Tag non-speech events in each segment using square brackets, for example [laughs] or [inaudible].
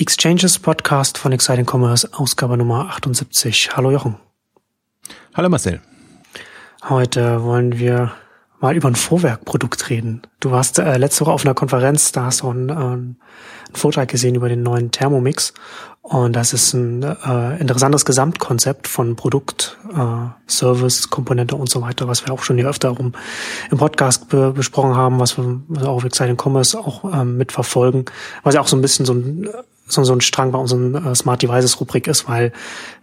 Exchanges Podcast von Exciting Commerce, Ausgabe Nummer 78. Hallo Jochen. Hallo Marcel. Heute wollen wir mal über ein Vorwerkprodukt reden. Du warst äh, letzte Woche auf einer Konferenz, da hast du einen, äh, einen Vortrag gesehen über den neuen Thermomix. Und das ist ein äh, interessantes Gesamtkonzept von Produkt, äh, Service, Komponente und so weiter, was wir auch schon hier öfter rum im Podcast be besprochen haben, was wir, auch auf Exciting Commerce auch ähm, mitverfolgen, was ja auch so ein bisschen so ein so, so ein Strang bei unserem äh, Smart Devices Rubrik ist, weil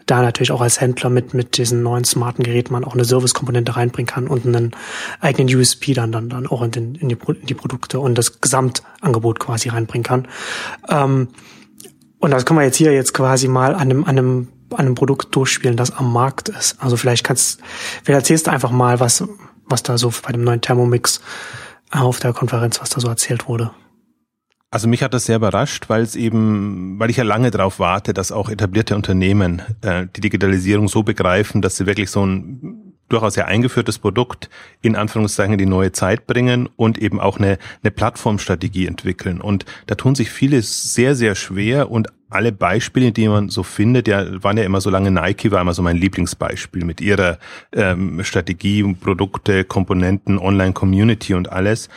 da natürlich auch als Händler mit, mit diesen neuen smarten Geräten man auch eine Service-Komponente reinbringen kann und einen eigenen USP dann, dann, dann auch in, den, in, die, in die Produkte und das Gesamtangebot quasi reinbringen kann. Ähm, und das können wir jetzt hier jetzt quasi mal an einem, an einem, an einem Produkt durchspielen, das am Markt ist. Also vielleicht kannst, vielleicht erzählst du einfach mal, was, was da so bei dem neuen Thermomix auf der Konferenz, was da so erzählt wurde. Also mich hat das sehr überrascht, weil es eben, weil ich ja lange darauf warte, dass auch etablierte Unternehmen äh, die Digitalisierung so begreifen, dass sie wirklich so ein durchaus sehr eingeführtes Produkt in Anführungszeichen in die neue Zeit bringen und eben auch eine, eine Plattformstrategie entwickeln. Und da tun sich viele sehr, sehr schwer und alle Beispiele, die man so findet, ja, waren ja immer so lange Nike war immer so mein Lieblingsbeispiel mit ihrer ähm, Strategie, Produkte, Komponenten, Online-Community und alles.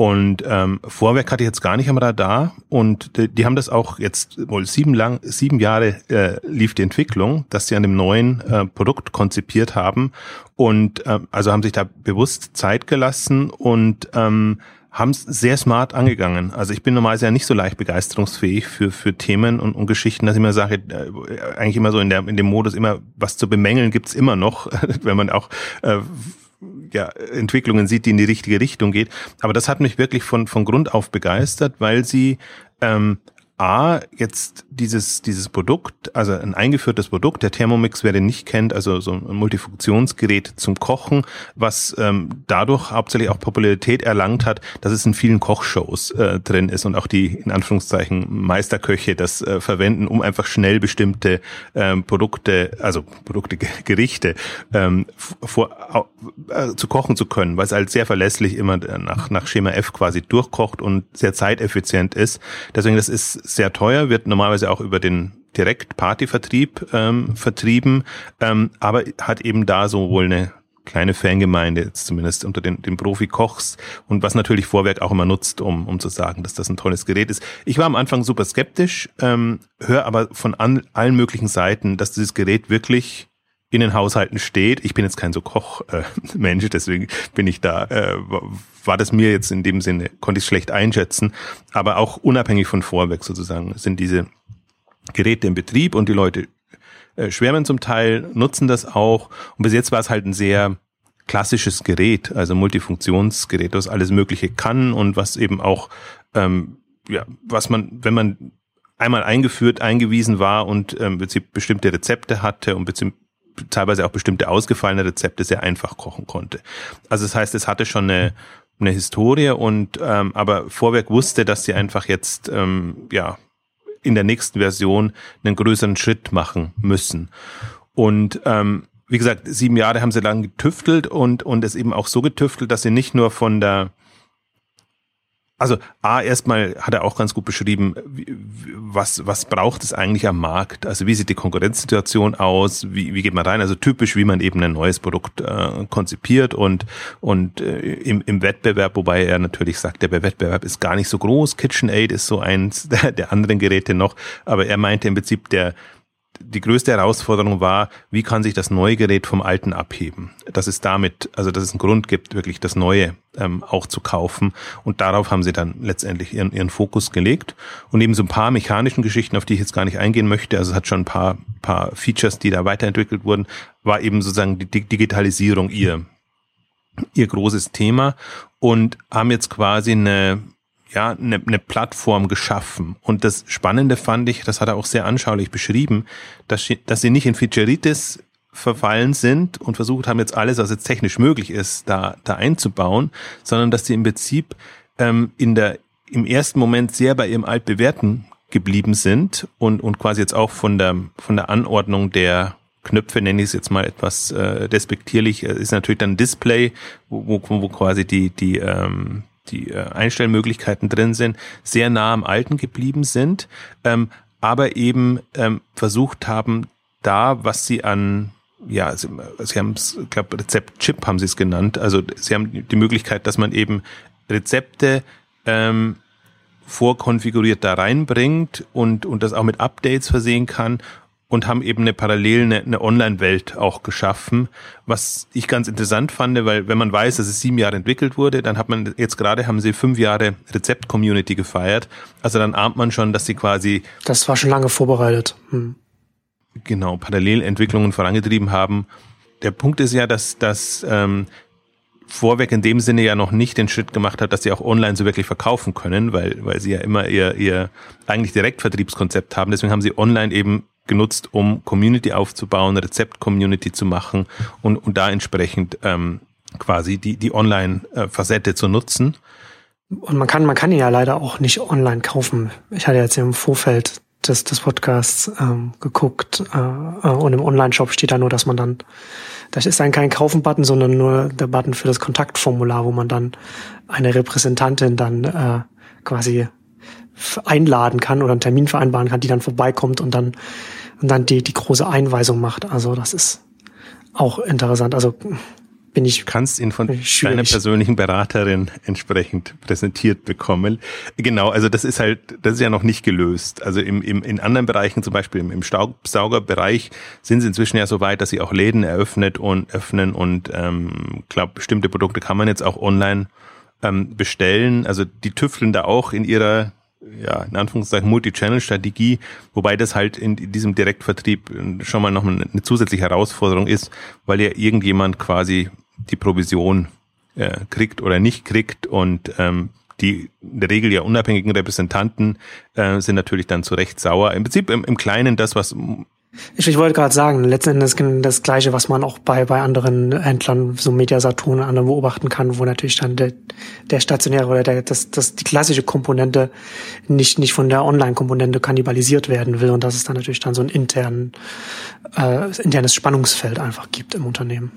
Und ähm, Vorwerk hatte ich jetzt gar nicht am Radar und die, die haben das auch jetzt wohl sieben lang sieben Jahre äh, lief die Entwicklung, dass sie an dem neuen äh, Produkt konzipiert haben und äh, also haben sich da bewusst Zeit gelassen und ähm, haben es sehr smart angegangen. Also ich bin normalerweise ja nicht so leicht begeisterungsfähig für für Themen und, und Geschichten, dass ich immer sage, äh, eigentlich immer so in der in dem Modus immer was zu bemängeln gibt's immer noch, [laughs] wenn man auch äh, ja, Entwicklungen sieht, die in die richtige Richtung geht. Aber das hat mich wirklich von, von Grund auf begeistert, weil sie ähm, A, jetzt dieses, dieses Produkt, also ein eingeführtes Produkt, der Thermomix, wer den nicht kennt, also so ein Multifunktionsgerät zum Kochen, was ähm, dadurch hauptsächlich auch Popularität erlangt hat, dass es in vielen Kochshows äh, drin ist und auch die, in Anführungszeichen, Meisterköche das äh, verwenden, um einfach schnell bestimmte ähm, Produkte, also Produkte, Gerichte ähm, vor, äh, zu kochen zu können, weil es halt sehr verlässlich immer nach, nach Schema F quasi durchkocht und sehr zeiteffizient ist. Deswegen, das ist sehr teuer, wird normalerweise auch über den direkt Partyvertrieb ähm, vertrieben, ähm, aber hat eben da so wohl eine kleine Fangemeinde, jetzt zumindest unter den, den Profi-Kochs und was natürlich Vorwerk auch immer nutzt, um, um zu sagen, dass das ein tolles Gerät ist. Ich war am Anfang super skeptisch, ähm, höre aber von an, allen möglichen Seiten, dass dieses Gerät wirklich in den Haushalten steht. Ich bin jetzt kein so Kochmensch, äh, [laughs] deswegen bin ich da, äh, war das mir jetzt in dem Sinne, konnte ich schlecht einschätzen. Aber auch unabhängig von Vorwerk sozusagen sind diese Geräte im Betrieb und die Leute äh, schwärmen zum Teil, nutzen das auch. Und bis jetzt war es halt ein sehr klassisches Gerät, also Multifunktionsgerät, das alles Mögliche kann und was eben auch, ähm, ja, was man, wenn man einmal eingeführt, eingewiesen war und ähm, bestimmte Rezepte hatte und teilweise auch bestimmte ausgefallene Rezepte sehr einfach kochen konnte. Also das heißt, es hatte schon eine, eine Historie und ähm, aber Vorwerk wusste, dass sie einfach jetzt ähm, ja in der nächsten Version einen größeren Schritt machen müssen. Und ähm, wie gesagt, sieben Jahre haben sie lang getüftelt und und es eben auch so getüftelt, dass sie nicht nur von der also A, erstmal hat er auch ganz gut beschrieben, was, was braucht es eigentlich am Markt? Also wie sieht die Konkurrenzsituation aus? Wie, wie geht man rein? Also typisch, wie man eben ein neues Produkt äh, konzipiert und, und äh, im, im Wettbewerb, wobei er natürlich sagt, der Wettbewerb ist gar nicht so groß. KitchenAid ist so eins [laughs] der, der anderen Geräte noch, aber er meinte im Prinzip, der, die größte Herausforderung war, wie kann sich das neue Gerät vom alten abheben? Dass es damit, also dass es einen Grund gibt, wirklich das Neue ähm, auch zu kaufen. Und darauf haben sie dann letztendlich ihren, ihren Fokus gelegt. Und eben so ein paar mechanischen Geschichten, auf die ich jetzt gar nicht eingehen möchte, also es hat schon ein paar, paar Features, die da weiterentwickelt wurden, war eben sozusagen die Digitalisierung ihr, ihr großes Thema und haben jetzt quasi eine ja, eine, eine Plattform geschaffen. Und das Spannende fand ich, das hat er auch sehr anschaulich beschrieben, dass, dass sie nicht in Featureitis verfallen sind und versucht haben, jetzt alles, was jetzt technisch möglich ist, da, da einzubauen, sondern dass sie im Prinzip ähm, in der, im ersten Moment sehr bei ihrem altbewährten geblieben sind und, und quasi jetzt auch von der, von der Anordnung der Knöpfe, nenne ich es jetzt mal etwas äh, despektierlich, äh, ist natürlich dann Display, wo, wo, wo quasi die, die, ähm, die äh, Einstellmöglichkeiten drin sind, sehr nah am Alten geblieben sind. Ähm, aber eben ähm, versucht haben, da, was sie an ja, sie, sie haben es, ich glaube, Rezept-Chip haben sie es genannt. Also sie haben die Möglichkeit, dass man eben Rezepte ähm, vorkonfiguriert da reinbringt und, und das auch mit Updates versehen kann und haben eben eine parallel eine, eine Online-Welt auch geschaffen, was ich ganz interessant fand, weil wenn man weiß, dass es sieben Jahre entwickelt wurde, dann hat man jetzt gerade haben sie fünf Jahre Rezept-Community gefeiert. Also dann ahnt man schon, dass sie quasi das war schon lange vorbereitet. Hm. Genau, Parallelentwicklungen vorangetrieben haben. Der Punkt ist ja, dass, dass ähm, Vorwerk in dem Sinne ja noch nicht den Schritt gemacht hat, dass sie auch online so wirklich verkaufen können, weil, weil sie ja immer ihr, ihr eigentlich Direktvertriebskonzept haben. Deswegen haben sie online eben genutzt, um Community aufzubauen, Rezept-Community zu machen und, und da entsprechend ähm, quasi die, die Online-Facette zu nutzen. Und man kann, man kann ihn ja leider auch nicht online kaufen. Ich hatte jetzt im Vorfeld des, des Podcasts ähm, geguckt äh, äh und im Online-Shop steht da nur, dass man dann das ist dann kein Kaufen-Button, sondern nur der Button für das Kontaktformular, wo man dann eine Repräsentantin dann äh, quasi einladen kann oder einen Termin vereinbaren kann, die dann vorbeikommt und dann und dann die die große Einweisung macht. Also das ist auch interessant. Also bin ich. Du kannst ihn von deiner persönlichen Beraterin entsprechend präsentiert bekommen. Genau, also das ist halt, das ist ja noch nicht gelöst. Also im, im, in anderen Bereichen, zum Beispiel im, im Staubsaugerbereich, sind sie inzwischen ja so weit, dass sie auch Läden eröffnet und öffnen und ähm, glaube, bestimmte Produkte kann man jetzt auch online ähm, bestellen. Also die tüfteln da auch in ihrer ja, in Anführungszeichen Multi-Channel-Strategie, wobei das halt in diesem Direktvertrieb schon mal noch eine zusätzliche Herausforderung ist, weil ja irgendjemand quasi die Provision äh, kriegt oder nicht kriegt und ähm, die in der Regel ja unabhängigen Repräsentanten äh, sind natürlich dann zu Recht sauer. Im Prinzip im, im Kleinen das, was ich, ich wollte gerade sagen, letzten Endes das Gleiche, was man auch bei, bei anderen Händlern, so Mediasaturn und anderen beobachten kann, wo natürlich dann der, der stationäre oder der, das, das, die klassische Komponente nicht, nicht von der Online-Komponente kannibalisiert werden will und dass es dann natürlich dann so ein internen, äh, internes Spannungsfeld einfach gibt im Unternehmen.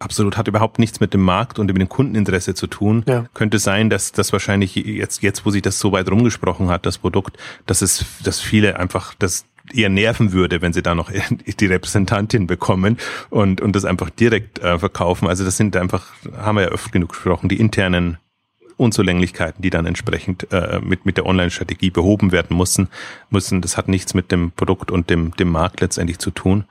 Absolut, hat überhaupt nichts mit dem Markt und mit dem Kundeninteresse zu tun. Ja. Könnte sein, dass das wahrscheinlich jetzt, jetzt, wo sich das so weit rumgesprochen hat, das Produkt, dass es, dass viele einfach das eher nerven würde, wenn sie da noch [laughs] die Repräsentantin bekommen und, und das einfach direkt äh, verkaufen. Also das sind einfach, haben wir ja öfter genug gesprochen, die internen Unzulänglichkeiten, die dann entsprechend äh, mit, mit der Online-Strategie behoben werden müssen, müssen. Das hat nichts mit dem Produkt und dem, dem Markt letztendlich zu tun.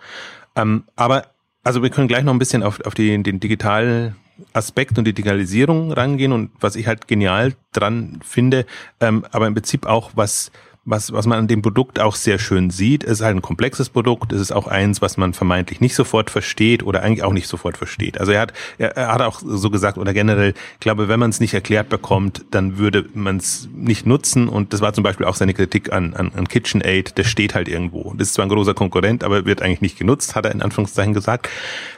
Ähm, aber also wir können gleich noch ein bisschen auf, auf die, den digitalen Aspekt und die Digitalisierung rangehen und was ich halt genial dran finde, ähm, aber im Prinzip auch was was, was man an dem Produkt auch sehr schön sieht, ist halt ein komplexes Produkt. Es ist auch eins, was man vermeintlich nicht sofort versteht oder eigentlich auch nicht sofort versteht. Also er hat, er, er hat auch so gesagt oder generell, ich glaube, wenn man es nicht erklärt bekommt, dann würde man es nicht nutzen. Und das war zum Beispiel auch seine Kritik an, an, an KitchenAid. Der steht halt irgendwo. Das ist zwar ein großer Konkurrent, aber wird eigentlich nicht genutzt, hat er in Anführungszeichen gesagt.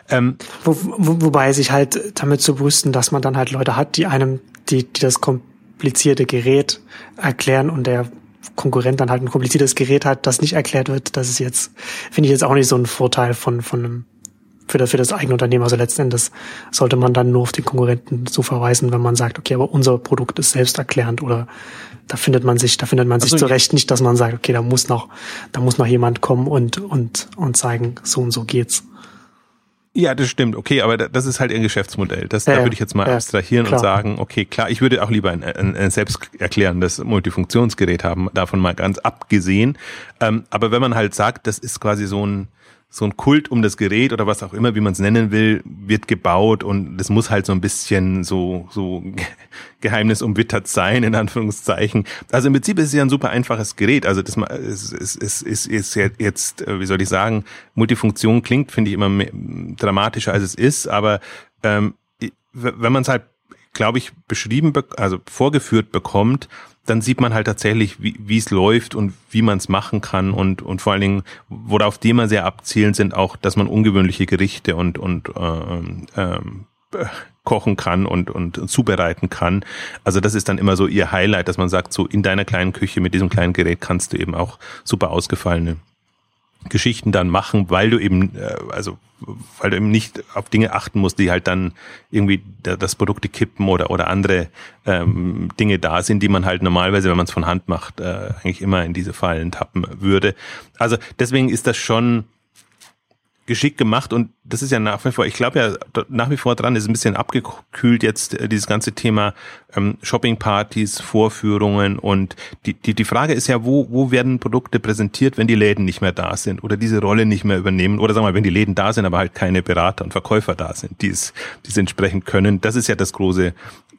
Ähm, wo, wo, wobei sich halt damit zu brüsten, dass man dann halt Leute hat, die einem, die, die das komplizierte Gerät erklären und der Konkurrent dann halt ein kompliziertes Gerät hat, das nicht erklärt wird, das ist jetzt, finde ich jetzt auch nicht so ein Vorteil von, von einem, für das, für das eigene Unternehmen. Also letzten Endes sollte man dann nur auf den Konkurrenten so verweisen, wenn man sagt, okay, aber unser Produkt ist selbsterklärend oder da findet man sich, da findet man sich also, zurecht nicht, dass man sagt, okay, da muss noch, da muss noch jemand kommen und, und, und zeigen, so und so geht's. Ja, das stimmt. Okay, aber das ist halt ihr Geschäftsmodell. Das, ja, da würde ich jetzt mal ja, abstrahieren klar. und sagen, okay, klar, ich würde auch lieber ein, ein, ein selbsterklärendes Multifunktionsgerät haben, davon mal ganz abgesehen. Ähm, aber wenn man halt sagt, das ist quasi so ein, so ein Kult um das Gerät oder was auch immer, wie man es nennen will, wird gebaut und das muss halt so ein bisschen so, so [laughs] geheimnisumwittert sein, in Anführungszeichen. Also im Prinzip ist es ja ein super einfaches Gerät. Also das ist, ist, ist, ist, jetzt, äh, wie soll ich sagen, Multifunktion klingt, finde ich, immer dramatischer als es ist, aber ähm, wenn man es halt, glaube ich, beschrieben, also vorgeführt bekommt, dann sieht man halt tatsächlich, wie es läuft und wie man es machen kann und, und vor allen Dingen, worauf die immer sehr abzielen, sind auch, dass man ungewöhnliche Gerichte und, und ähm, ähm, kochen kann und, und zubereiten kann. Also das ist dann immer so ihr Highlight, dass man sagt, so in deiner kleinen Küche mit diesem kleinen Gerät kannst du eben auch super ausgefallene Geschichten dann machen, weil du eben, äh, also weil du eben nicht auf Dinge achten musst, die halt dann irgendwie das Produkte kippen oder oder andere ähm, Dinge da sind, die man halt normalerweise, wenn man es von Hand macht, äh, eigentlich immer in diese Fallen tappen würde. Also deswegen ist das schon geschickt gemacht und das ist ja nach wie vor, ich glaube ja nach wie vor dran, ist ein bisschen abgekühlt jetzt äh, dieses ganze Thema ähm, Shoppingpartys, Vorführungen und die, die, die Frage ist ja, wo, wo werden Produkte präsentiert, wenn die Läden nicht mehr da sind oder diese Rolle nicht mehr übernehmen oder sagen wir mal, wenn die Läden da sind, aber halt keine Berater und Verkäufer da sind, die es, die es entsprechend können. Das ist ja das große,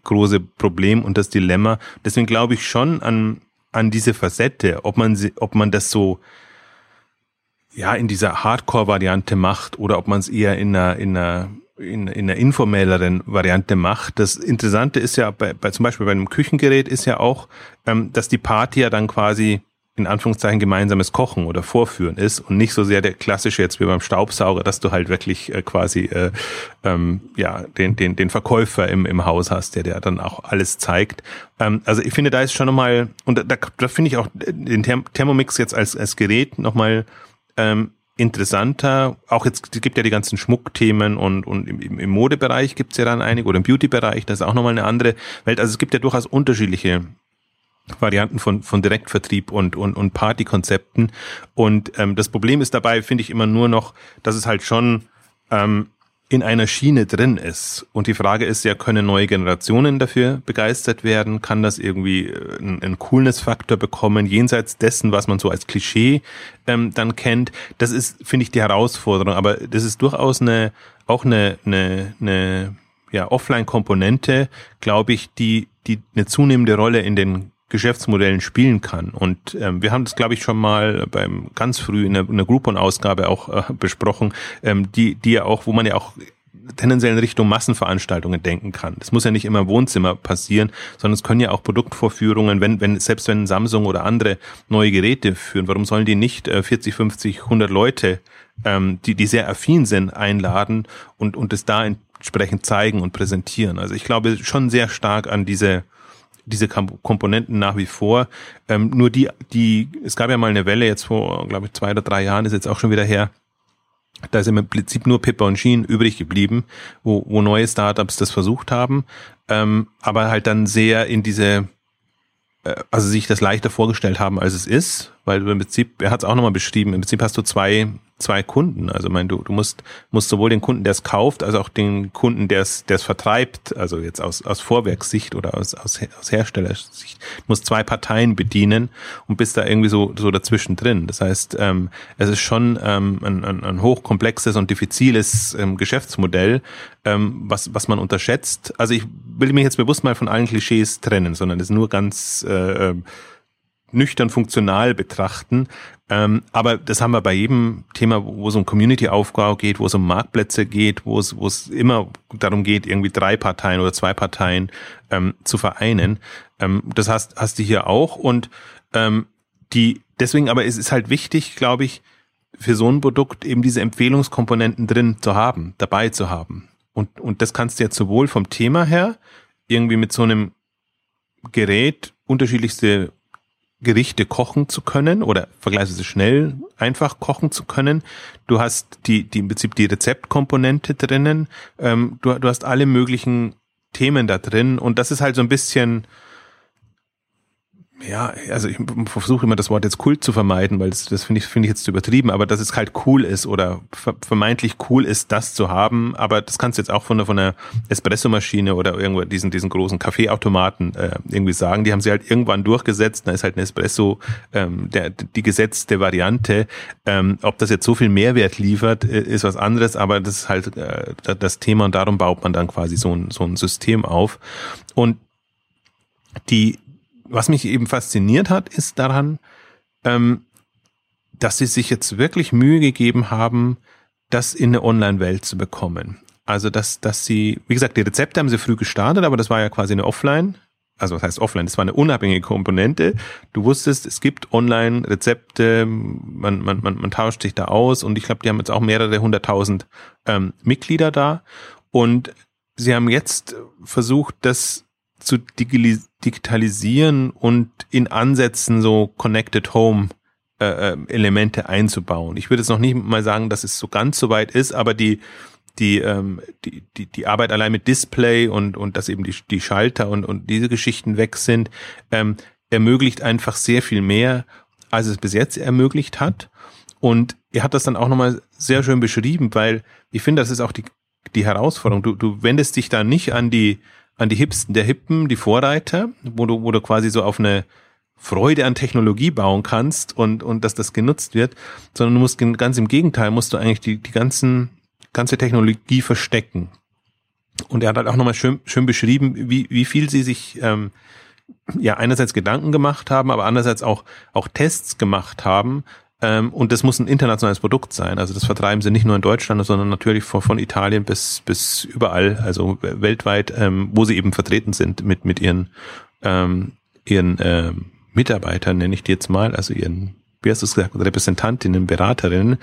große Problem und das Dilemma. Deswegen glaube ich schon an, an diese Facette, ob man sie, ob man das so ja in dieser Hardcore-Variante macht oder ob man es eher in einer, in einer in, in einer informelleren Variante macht. Das Interessante ist ja bei, bei zum Beispiel bei einem Küchengerät ist ja auch, ähm, dass die Party ja dann quasi in Anführungszeichen gemeinsames Kochen oder Vorführen ist und nicht so sehr der klassische jetzt wie beim Staubsauger, dass du halt wirklich äh, quasi äh, ähm, ja den den den Verkäufer im im Haus hast, der der dann auch alles zeigt. Ähm, also ich finde, da ist schon nochmal und da, da finde ich auch den Thermomix jetzt als als Gerät nochmal ähm, interessanter, auch jetzt gibt ja die ganzen Schmuckthemen und, und im, im Modebereich gibt's ja dann einige oder im Beauty-Bereich, das ist auch nochmal eine andere Welt. Also es gibt ja durchaus unterschiedliche Varianten von, von Direktvertrieb und, und, und Partykonzepten. Und ähm, das Problem ist dabei, finde ich immer nur noch, dass es halt schon ähm, in einer Schiene drin ist. Und die Frage ist ja, können neue Generationen dafür begeistert werden? Kann das irgendwie äh, einen, Coolness-Faktor bekommen, jenseits dessen, was man so als Klischee ähm, dann kennt? Das ist, finde ich, die Herausforderung. Aber das ist durchaus eine, auch eine, eine, eine ja, Offline-Komponente, glaube ich, die, die eine zunehmende Rolle in den Geschäftsmodellen spielen kann. Und ähm, wir haben das, glaube ich, schon mal beim ganz früh in der, in der Groupon-Ausgabe auch äh, besprochen, ähm, die, die ja auch, wo man ja auch tendenziell in Richtung Massenveranstaltungen denken kann. Das muss ja nicht immer im Wohnzimmer passieren, sondern es können ja auch Produktvorführungen, wenn, wenn, selbst wenn Samsung oder andere neue Geräte führen, warum sollen die nicht äh, 40, 50, 100 Leute, ähm, die, die sehr affin sind, einladen und, und es da entsprechend zeigen und präsentieren? Also ich glaube schon sehr stark an diese, diese Komponenten nach wie vor. Ähm, nur die, die, es gab ja mal eine Welle jetzt vor, glaube ich, zwei oder drei Jahren, ist jetzt auch schon wieder her. Da ist im Prinzip nur Pippa und Sheen übrig geblieben, wo, wo neue Startups das versucht haben, ähm, aber halt dann sehr in diese, äh, also sich das leichter vorgestellt haben, als es ist, weil im Prinzip, er hat es auch nochmal beschrieben, im Prinzip hast du zwei zwei Kunden. Also mein, du, du musst, musst sowohl den Kunden, der es kauft, als auch den Kunden, der es, vertreibt, also jetzt aus, aus Vorwerkssicht oder aus, aus, aus Herstellersicht, musst zwei Parteien bedienen und bist da irgendwie so, so dazwischen drin. Das heißt, ähm, es ist schon ähm, ein, ein, ein hochkomplexes und diffiziles ähm, Geschäftsmodell, ähm, was, was man unterschätzt. Also ich will mich jetzt bewusst mal von allen Klischees trennen, sondern es nur ganz äh, ähm, nüchtern funktional betrachten. Ähm, aber das haben wir bei jedem Thema, wo es um Community-Aufbau geht, wo es um Marktplätze geht, wo es, wo es immer darum geht, irgendwie drei Parteien oder zwei Parteien ähm, zu vereinen. Ähm, das hast, hast du hier auch. Und ähm, die, deswegen aber ist es halt wichtig, glaube ich, für so ein Produkt eben diese Empfehlungskomponenten drin zu haben, dabei zu haben. Und, und das kannst du jetzt sowohl vom Thema her irgendwie mit so einem Gerät unterschiedlichste Gerichte kochen zu können oder vergleichsweise schnell einfach kochen zu können. Du hast die, die im Prinzip die Rezeptkomponente drinnen. Ähm, du, du hast alle möglichen Themen da drin und das ist halt so ein bisschen ja, also ich versuche immer das Wort jetzt Kult zu vermeiden, weil das, das finde ich, finde ich jetzt zu übertrieben, aber dass es halt cool ist oder vermeintlich cool ist, das zu haben, aber das kannst du jetzt auch von der, von der Espressomaschine oder irgendwo diesen, diesen großen Kaffeeautomaten äh, irgendwie sagen. Die haben sie halt irgendwann durchgesetzt, da ist halt ein Espresso ähm, der, die gesetzte Variante. Ähm, ob das jetzt so viel Mehrwert liefert, äh, ist was anderes, aber das ist halt äh, das Thema und darum baut man dann quasi so ein, so ein System auf. Und die, was mich eben fasziniert hat, ist daran, ähm, dass sie sich jetzt wirklich Mühe gegeben haben, das in eine Online-Welt zu bekommen. Also, dass, dass sie, wie gesagt, die Rezepte haben sie früh gestartet, aber das war ja quasi eine Offline. Also, was heißt Offline? Das war eine unabhängige Komponente. Du wusstest, es gibt Online-Rezepte, man, man, man, man tauscht sich da aus und ich glaube, die haben jetzt auch mehrere hunderttausend ähm, Mitglieder da. Und sie haben jetzt versucht, das zu digitalisieren und in Ansätzen so Connected Home äh, äh, Elemente einzubauen. Ich würde jetzt noch nicht mal sagen, dass es so ganz so weit ist, aber die die, ähm, die, die, die Arbeit allein mit Display und, und dass eben die, die Schalter und, und diese Geschichten weg sind, ähm, ermöglicht einfach sehr viel mehr, als es bis jetzt ermöglicht hat. Und er hat das dann auch nochmal sehr schön beschrieben, weil ich finde, das ist auch die, die Herausforderung. Du, du wendest dich da nicht an die, an die Hipsten der Hippen, die Vorreiter, wo du, wo du quasi so auf eine Freude an Technologie bauen kannst und, und dass das genutzt wird, sondern du musst ganz im Gegenteil, musst du eigentlich die, die ganzen, ganze Technologie verstecken. Und er hat halt auch nochmal schön, schön beschrieben, wie, wie viel sie sich ähm, ja einerseits Gedanken gemacht haben, aber andererseits auch, auch Tests gemacht haben. Ähm, und das muss ein internationales Produkt sein. Also das vertreiben sie nicht nur in Deutschland, sondern natürlich von, von Italien bis, bis überall, also weltweit, ähm, wo sie eben vertreten sind mit, mit ihren, ähm, ihren ähm, Mitarbeitern, nenne ich die jetzt mal, also ihren, wie hast du es gesagt, Repräsentantinnen, Beraterinnen.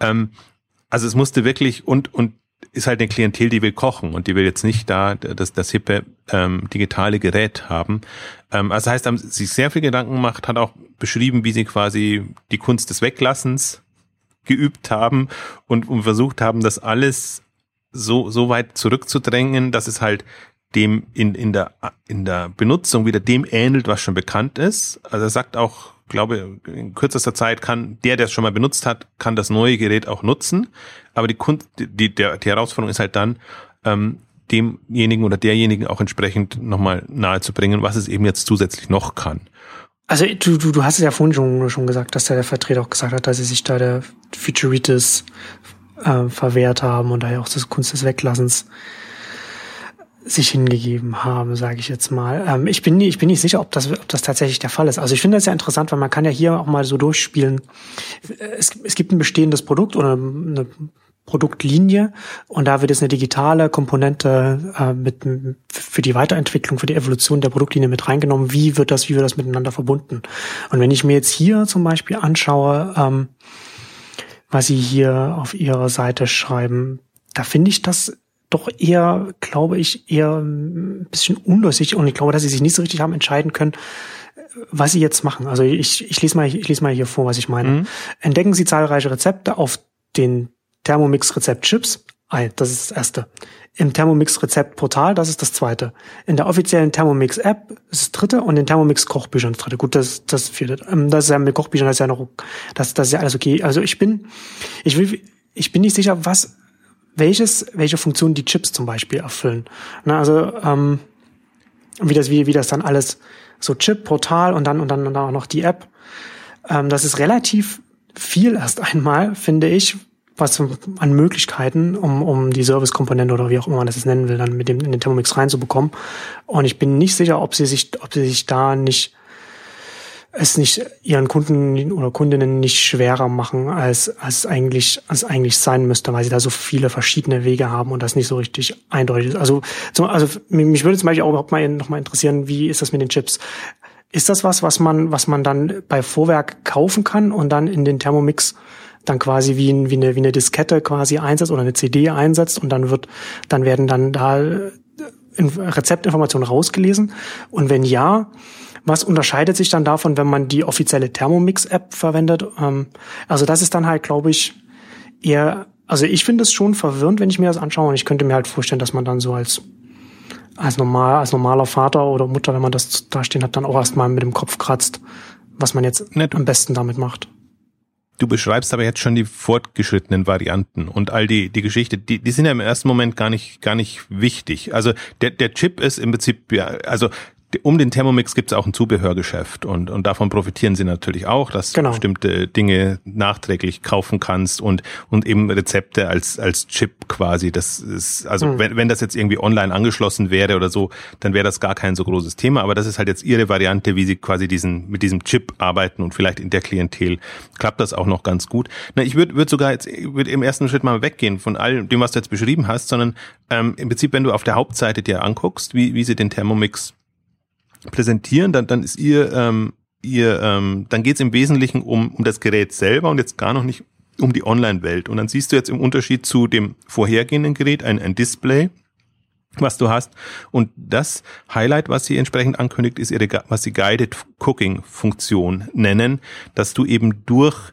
Ähm, also es musste wirklich und, und ist halt eine Klientel, die will kochen und die will jetzt nicht da das, das hippe ähm, digitale Gerät haben. Ähm, also heißt, haben sich sehr viel Gedanken gemacht, hat auch beschrieben, wie sie quasi die Kunst des Weglassens geübt haben und, und versucht haben, das alles so, so weit zurückzudrängen, dass es halt dem in, in, der, in der Benutzung wieder dem ähnelt, was schon bekannt ist. Also er sagt auch, glaube, in kürzester Zeit kann der, der es schon mal benutzt hat, kann das neue Gerät auch nutzen. Aber die, Kunst, die, der, die Herausforderung ist halt dann, ähm, demjenigen oder derjenigen auch entsprechend nochmal nahezubringen, was es eben jetzt zusätzlich noch kann. Also du, du, du hast es ja vorhin schon, schon gesagt, dass der Vertreter auch gesagt hat, dass sie sich da der Futuritis äh, verwehrt haben und daher auch das Kunst des Weglassens sich hingegeben haben, sage ich jetzt mal. Ähm, ich bin ich bin nicht sicher, ob das, ob das tatsächlich der Fall ist. Also ich finde das ja interessant, weil man kann ja hier auch mal so durchspielen. Es, es gibt ein bestehendes Produkt oder eine Produktlinie und da wird jetzt eine digitale Komponente äh, mit für die Weiterentwicklung, für die Evolution der Produktlinie mit reingenommen. Wie wird das, wie wird das miteinander verbunden? Und wenn ich mir jetzt hier zum Beispiel anschaue, ähm, was Sie hier auf Ihrer Seite schreiben, da finde ich das doch eher, glaube ich, eher ein bisschen undurchsichtig und ich glaube, dass sie sich nicht so richtig haben entscheiden können, was sie jetzt machen. Also ich, ich lese mal, ich lese mal hier vor, was ich meine. Mhm. Entdecken Sie zahlreiche Rezepte auf den Thermomix Rezept Chips. Das ist das erste. Im Thermomix Rezept Portal, das ist das zweite. In der offiziellen Thermomix App ist das dritte und in Thermomix Kochbüchern das dritte. Gut, das, das vierte. Ähm, das ist ja mit Kochbüchern, das ist ja noch, das, das ist ja alles okay. Also ich bin, ich will, ich bin nicht sicher, was welches, welche Funktion die Chips zum Beispiel erfüllen. Na, also ähm, wie das, wie, wie das dann alles so Chip, Portal und dann und dann und dann auch noch die App. Ähm, das ist relativ viel erst einmal, finde ich, was an Möglichkeiten, um, um die Service-Komponente oder wie auch immer man das jetzt nennen will, dann mit dem in den Thermomix reinzubekommen. Und ich bin nicht sicher, ob sie sich, ob sie sich da nicht es nicht ihren Kunden oder Kundinnen nicht schwerer machen, als, als eigentlich, als eigentlich sein müsste, weil sie da so viele verschiedene Wege haben und das nicht so richtig eindeutig ist. Also, zum, also mich würde zum Beispiel auch überhaupt mal noch mal interessieren, wie ist das mit den Chips? Ist das was, was man, was man dann bei Vorwerk kaufen kann und dann in den Thermomix dann quasi wie, wie, eine, wie eine Diskette quasi einsetzt oder eine CD einsetzt und dann wird, dann werden dann da Rezeptinformationen rausgelesen? Und wenn ja, was unterscheidet sich dann davon, wenn man die offizielle Thermomix-App verwendet? Ähm, also das ist dann halt, glaube ich, eher, also ich finde es schon verwirrend, wenn ich mir das anschaue und ich könnte mir halt vorstellen, dass man dann so als als normal, als normaler Vater oder Mutter, wenn man das da stehen hat, dann auch erstmal mit dem Kopf kratzt, was man jetzt Nett. am besten damit macht. Du beschreibst aber jetzt schon die fortgeschrittenen Varianten und all die, die Geschichte, die, die sind ja im ersten Moment gar nicht, gar nicht wichtig. Also der, der Chip ist im Prinzip, ja, also um den Thermomix gibt es auch ein Zubehörgeschäft und, und davon profitieren sie natürlich auch, dass genau. du bestimmte Dinge nachträglich kaufen kannst und, und eben Rezepte als, als Chip quasi. Das ist, also mhm. wenn, wenn das jetzt irgendwie online angeschlossen wäre oder so, dann wäre das gar kein so großes Thema. Aber das ist halt jetzt ihre Variante, wie sie quasi diesen, mit diesem Chip arbeiten und vielleicht in der Klientel klappt das auch noch ganz gut. Na, ich würde würd sogar jetzt, würde im ersten Schritt mal weggehen von all dem, was du jetzt beschrieben hast, sondern ähm, im Prinzip, wenn du auf der Hauptseite dir anguckst, wie, wie sie den Thermomix präsentieren, dann, dann ist ihr, ähm, ihr ähm, dann geht es im Wesentlichen um, um das Gerät selber und jetzt gar noch nicht um die Online-Welt. Und dann siehst du jetzt im Unterschied zu dem vorhergehenden Gerät ein, ein Display, was du hast. Und das Highlight, was sie entsprechend ankündigt, ist ihre, was sie Guided Cooking Funktion nennen, dass du eben durch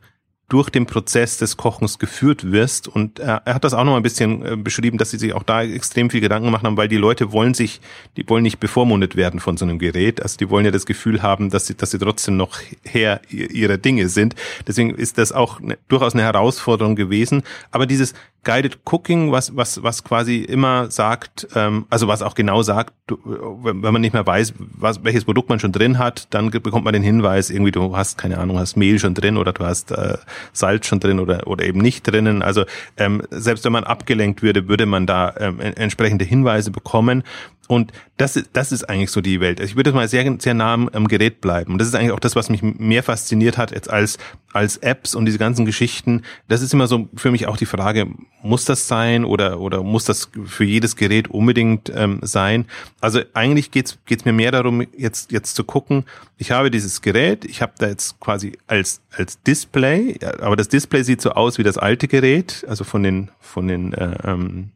durch den Prozess des Kochens geführt wirst. Und er, er hat das auch noch ein bisschen äh, beschrieben, dass sie sich auch da extrem viel Gedanken gemacht haben, weil die Leute wollen sich, die wollen nicht bevormundet werden von so einem Gerät. Also die wollen ja das Gefühl haben, dass sie, dass sie trotzdem noch Herr ihrer Dinge sind. Deswegen ist das auch eine, durchaus eine Herausforderung gewesen. Aber dieses Guided Cooking, was, was, was quasi immer sagt, ähm, also was auch genau sagt, wenn man nicht mehr weiß, was, welches Produkt man schon drin hat, dann bekommt man den Hinweis, irgendwie du hast, keine Ahnung, hast Mehl schon drin oder du hast äh, Salz schon drin oder, oder eben nicht drinnen. Also ähm, selbst wenn man abgelenkt würde, würde man da ähm, entsprechende Hinweise bekommen. Und das, das ist eigentlich so die Welt. Also ich würde mal sehr, sehr nah am, am Gerät bleiben. Und das ist eigentlich auch das, was mich mehr fasziniert hat jetzt als, als Apps und diese ganzen Geschichten. Das ist immer so für mich auch die Frage, muss das sein oder, oder muss das für jedes Gerät unbedingt ähm, sein? Also eigentlich geht's geht's mir mehr darum, jetzt, jetzt zu gucken, ich habe dieses Gerät, ich habe da jetzt quasi als, als Display, aber das Display sieht so aus wie das alte Gerät, also von den, von den, äh, ähm,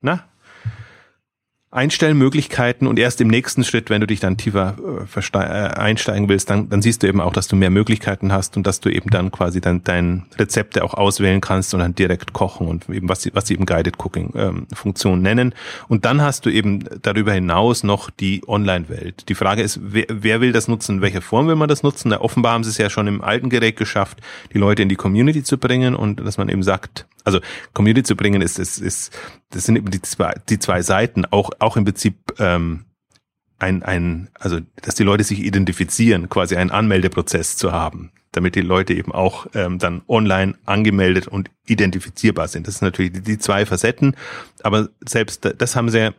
na, Einstellmöglichkeiten und erst im nächsten Schritt, wenn du dich dann tiefer äh, äh, einsteigen willst, dann, dann siehst du eben auch, dass du mehr Möglichkeiten hast und dass du eben dann quasi dann dein Rezepte auch auswählen kannst und dann direkt kochen und eben was sie, was sie eben Guided Cooking ähm, Funktion nennen. Und dann hast du eben darüber hinaus noch die Online-Welt. Die Frage ist, wer, wer will das nutzen? In welcher Form will man das nutzen? Na, offenbar haben sie es ja schon im alten Gerät geschafft, die Leute in die Community zu bringen und dass man eben sagt, also Community zu bringen ist, ist, ist das sind eben die zwei, die zwei Seiten, auch, auch im Prinzip ähm, ein, ein, also dass die Leute sich identifizieren, quasi einen Anmeldeprozess zu haben, damit die Leute eben auch ähm, dann online angemeldet und identifizierbar sind. Das sind natürlich die, die zwei Facetten, aber selbst das haben sie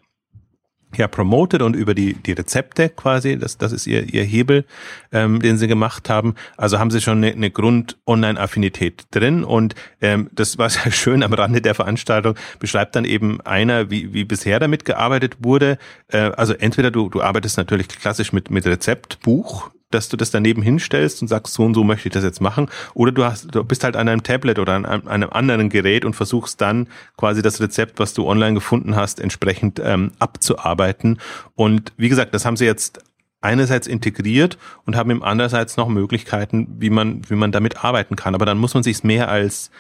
ja promoted und über die, die Rezepte quasi, das, das ist ihr, ihr Hebel, ähm, den sie gemacht haben. Also haben sie schon eine, eine Grund-Online-Affinität drin und ähm, das war [laughs] sehr schön am Rande der Veranstaltung, beschreibt dann eben einer, wie, wie bisher damit gearbeitet wurde. Äh, also entweder du, du arbeitest natürlich klassisch mit, mit Rezeptbuch, dass du das daneben hinstellst und sagst, so und so möchte ich das jetzt machen. Oder du hast, du bist halt an einem Tablet oder an einem, einem anderen Gerät und versuchst dann quasi das Rezept, was du online gefunden hast, entsprechend ähm, abzuarbeiten. Und wie gesagt, das haben sie jetzt einerseits integriert und haben ihm andererseits noch Möglichkeiten, wie man, wie man damit arbeiten kann. Aber dann muss man sich mehr als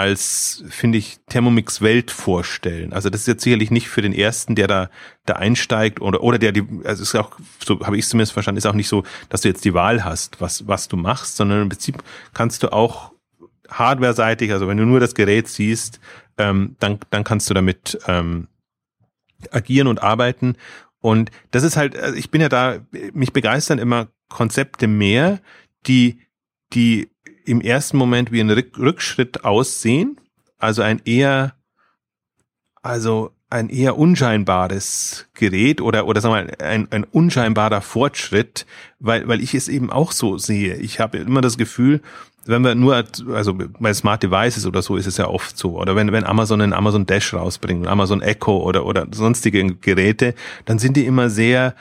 als, finde ich, Thermomix Welt vorstellen. Also das ist jetzt sicherlich nicht für den ersten, der da, da einsteigt oder, oder der die, also ist auch, so habe ich es zumindest verstanden, ist auch nicht so, dass du jetzt die Wahl hast, was, was du machst, sondern im Prinzip kannst du auch hardware-seitig, also wenn du nur das Gerät siehst, ähm, dann, dann kannst du damit ähm, agieren und arbeiten. Und das ist halt, also ich bin ja da, mich begeistern immer Konzepte mehr, die, die im ersten Moment wie ein Rückschritt aussehen. Also ein eher, also ein eher unscheinbares Gerät oder, oder sagen wir mal, ein, ein unscheinbarer Fortschritt, weil, weil ich es eben auch so sehe. Ich habe immer das Gefühl, wenn wir nur, also bei Smart Devices oder so ist es ja oft so, oder wenn, wenn Amazon einen Amazon Dash rausbringt, Amazon Echo oder, oder sonstige Geräte, dann sind die immer sehr,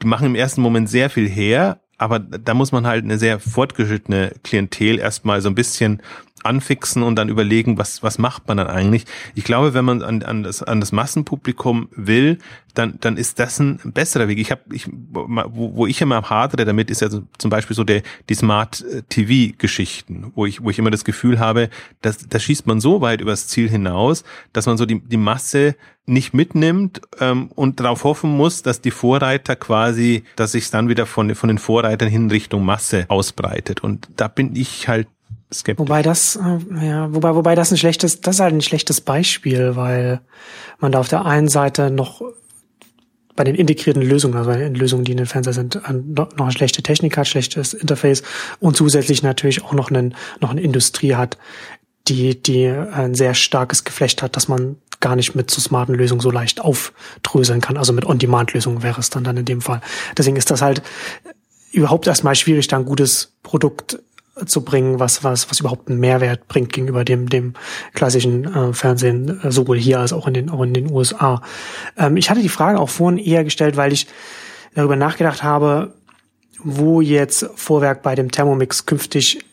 die machen im ersten Moment sehr viel her, aber da muss man halt eine sehr fortgeschrittene Klientel erstmal so ein bisschen anfixen und dann überlegen, was, was macht man dann eigentlich. Ich glaube, wenn man an, an, das, an das Massenpublikum will, dann, dann ist das ein besserer Weg. Ich habe, ich, wo, wo ich immer hadere damit, ist ja so, zum Beispiel so der, die Smart TV-Geschichten, wo ich, wo ich immer das Gefühl habe, dass da schießt man so weit übers Ziel hinaus, dass man so die, die Masse nicht mitnimmt ähm, und darauf hoffen muss, dass die Vorreiter quasi, dass sich dann wieder von, von den Vorreitern hin Richtung Masse ausbreitet. Und da bin ich halt skeptisch. Wobei das, äh, ja, wobei, wobei das ein schlechtes, das ist halt ein schlechtes Beispiel, weil man da auf der einen Seite noch bei den integrierten Lösungen, also bei den Lösungen, die in den Fernseher sind, noch eine schlechte Technik hat, schlechtes Interface und zusätzlich natürlich auch noch einen, noch eine Industrie hat, die, die ein sehr starkes Geflecht hat, dass man gar nicht mit so smarten Lösungen so leicht aufdröseln kann. Also mit On-Demand-Lösungen wäre es dann dann in dem Fall. Deswegen ist das halt überhaupt erstmal schwierig, da ein gutes Produkt zu bringen, was, was, was überhaupt einen Mehrwert bringt gegenüber dem, dem klassischen äh, Fernsehen, äh, sowohl hier als auch in den, auch in den USA. Ähm, ich hatte die Frage auch vorhin eher gestellt, weil ich darüber nachgedacht habe, wo jetzt Vorwerk bei dem Thermomix künftig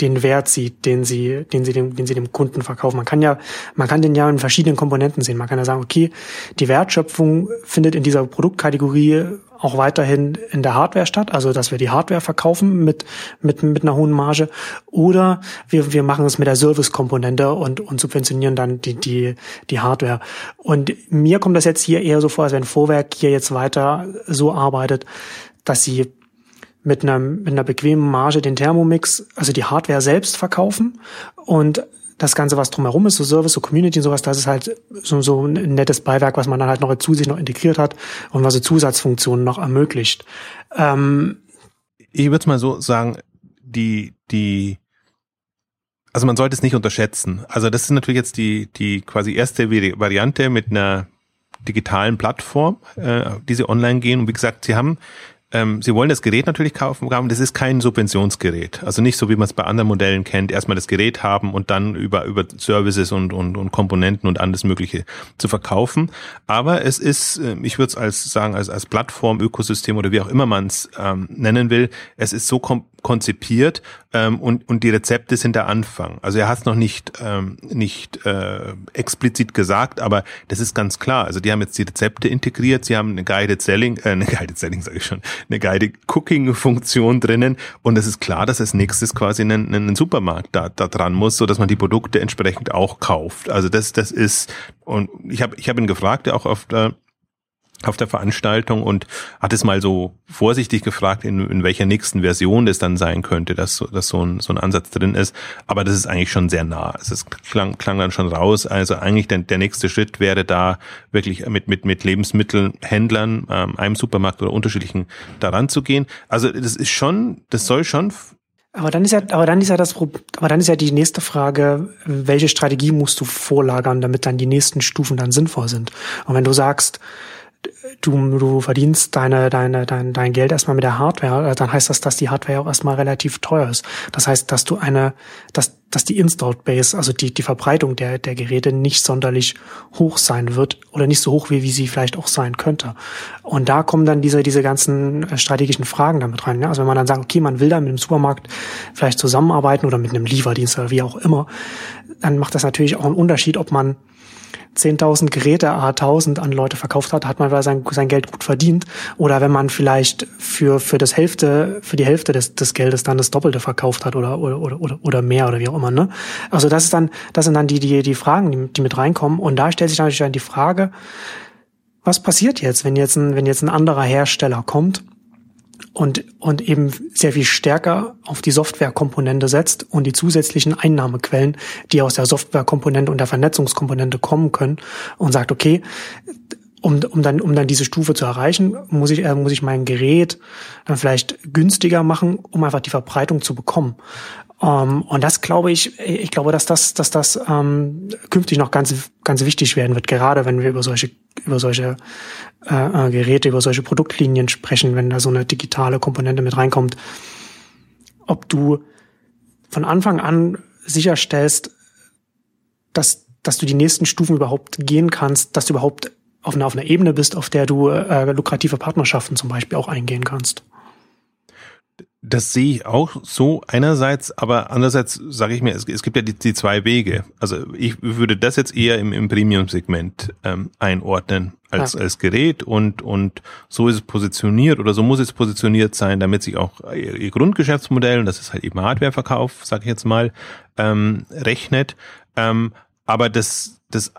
den Wert sieht, den sie, den sie dem, den sie dem Kunden verkaufen. Man kann ja, man kann den ja in verschiedenen Komponenten sehen. Man kann ja sagen, okay, die Wertschöpfung findet in dieser Produktkategorie auch weiterhin in der Hardware statt, also dass wir die Hardware verkaufen mit, mit, mit einer hohen Marge oder wir, wir machen es mit der Service-Komponente und, und subventionieren dann die, die, die Hardware. Und mir kommt das jetzt hier eher so vor, als wenn Vorwerk hier jetzt weiter so arbeitet, dass sie mit einer, mit einer bequemen Marge den Thermomix, also die Hardware selbst verkaufen und das Ganze, was drumherum ist, so Service, so Community und sowas, das ist halt so, so ein nettes Beiwerk, was man dann halt noch zu sich noch integriert hat und was so Zusatzfunktionen noch ermöglicht. Ähm, ich würde mal so sagen, die, die, also man sollte es nicht unterschätzen. Also das ist natürlich jetzt die, die quasi erste Variante mit einer digitalen Plattform, äh, die sie online gehen. Und wie gesagt, sie haben ähm, Sie wollen das Gerät natürlich kaufen, das ist kein Subventionsgerät. Also nicht so, wie man es bei anderen Modellen kennt, erstmal das Gerät haben und dann über, über Services und, und, und Komponenten und alles Mögliche zu verkaufen. Aber es ist, äh, ich würde es als sagen, als, als Plattform, Ökosystem oder wie auch immer man es ähm, nennen will, es ist so kom konzipiert ähm, und, und die Rezepte sind der Anfang. Also er hat es noch nicht, ähm, nicht äh, explizit gesagt, aber das ist ganz klar. Also die haben jetzt die Rezepte integriert, sie haben eine Guided Selling, äh, eine Guided Selling sage ich schon, eine Guided Cooking-Funktion drinnen und es ist klar, dass als nächstes quasi einen, einen Supermarkt da, da dran muss, so dass man die Produkte entsprechend auch kauft. Also das, das ist, und ich habe ich hab ihn gefragt, auch auf der auf der Veranstaltung und hat es mal so vorsichtig gefragt, in, in welcher nächsten Version das dann sein könnte, dass, so, dass so, ein, so ein Ansatz drin ist. Aber das ist eigentlich schon sehr nah. Also es klang, klang dann schon raus. Also eigentlich der, der nächste Schritt wäre da wirklich mit, mit, mit Lebensmittelhändlern, ähm, einem Supermarkt oder unterschiedlichen daran zu gehen. Also das ist schon, das soll schon aber dann ist ja, aber dann ist ja das, aber dann ist ja die nächste Frage, welche Strategie musst du vorlagern, damit dann die nächsten Stufen dann sinnvoll sind? Und wenn du sagst, du, du verdienst deine, deine, dein, dein Geld erstmal mit der Hardware, dann heißt das, dass die Hardware auch erstmal relativ teuer ist. Das heißt, dass du eine, dass, dass die Installed Base, also die, die Verbreitung der, der Geräte nicht sonderlich hoch sein wird oder nicht so hoch, wie, wie sie vielleicht auch sein könnte. Und da kommen dann diese, diese ganzen äh, strategischen Fragen damit rein. Ja? Also wenn man dann sagt, okay, man will da mit dem Supermarkt vielleicht zusammenarbeiten oder mit einem Lieferdienst oder wie auch immer, dann macht das natürlich auch einen Unterschied, ob man 10.000 Geräte A1000 an Leute verkauft hat, hat man sein, sein Geld gut verdient. Oder wenn man vielleicht für, für das Hälfte, für die Hälfte des, des Geldes dann das Doppelte verkauft hat oder, oder, oder, oder mehr oder wie auch immer, ne? Also das ist dann, das sind dann die, die, die Fragen, die, die mit reinkommen. Und da stellt sich natürlich dann die Frage, was passiert jetzt, wenn jetzt ein, wenn jetzt ein anderer Hersteller kommt und, und eben sehr viel stärker auf die Softwarekomponente setzt und die zusätzlichen Einnahmequellen, die aus der Softwarekomponente und der Vernetzungskomponente kommen können und sagt, okay, um, um dann, um dann diese Stufe zu erreichen, muss ich, äh, muss ich mein Gerät dann vielleicht günstiger machen, um einfach die Verbreitung zu bekommen. Um, ähm, und das glaube ich, ich glaube, dass das, dass das ähm, künftig noch ganz, ganz wichtig werden wird, gerade wenn wir über solche, über solche äh, äh, Geräte, über solche Produktlinien sprechen, wenn da so eine digitale Komponente mit reinkommt. Ob du von Anfang an sicherstellst, dass, dass du die nächsten Stufen überhaupt gehen kannst, dass du überhaupt auf einer, auf einer Ebene bist, auf der du äh, lukrative Partnerschaften zum Beispiel auch eingehen kannst. Das sehe ich auch so einerseits, aber andererseits sage ich mir, es, es gibt ja die, die, zwei Wege. Also ich würde das jetzt eher im, im Premium-Segment ähm, einordnen als, ja. als Gerät und, und so ist es positioniert oder so muss es positioniert sein, damit sich auch ihr, ihr Grundgeschäftsmodell, und das ist halt eben Hardwareverkauf, sage ich jetzt mal, ähm, rechnet. Ähm, aber das, das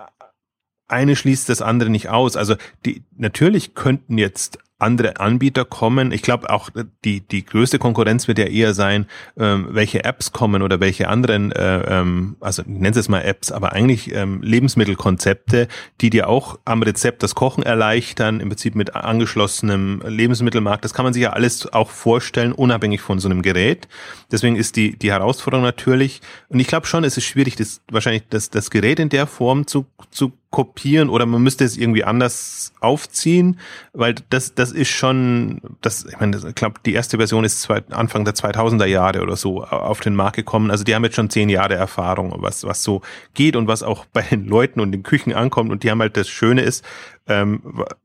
eine schließt das andere nicht aus. Also die natürlich könnten jetzt andere Anbieter kommen. Ich glaube auch die die größte Konkurrenz wird ja eher sein, ähm, welche Apps kommen oder welche anderen, äh, ähm, also ich nenne es mal Apps, aber eigentlich ähm, Lebensmittelkonzepte, die dir auch am Rezept das Kochen erleichtern, im Prinzip mit angeschlossenem Lebensmittelmarkt. Das kann man sich ja alles auch vorstellen, unabhängig von so einem Gerät. Deswegen ist die die Herausforderung natürlich. Und ich glaube schon, es ist schwierig, das wahrscheinlich das das Gerät in der Form zu zu kopieren oder man müsste es irgendwie anders aufziehen, weil das, das ist schon, das, ich meine, ich glaube, die erste Version ist zwei, Anfang der 2000er Jahre oder so auf den Markt gekommen. Also die haben jetzt schon zehn Jahre Erfahrung, was, was so geht und was auch [laughs] bei den Leuten und den Küchen ankommt. Und die haben halt das Schöne ist, ähm,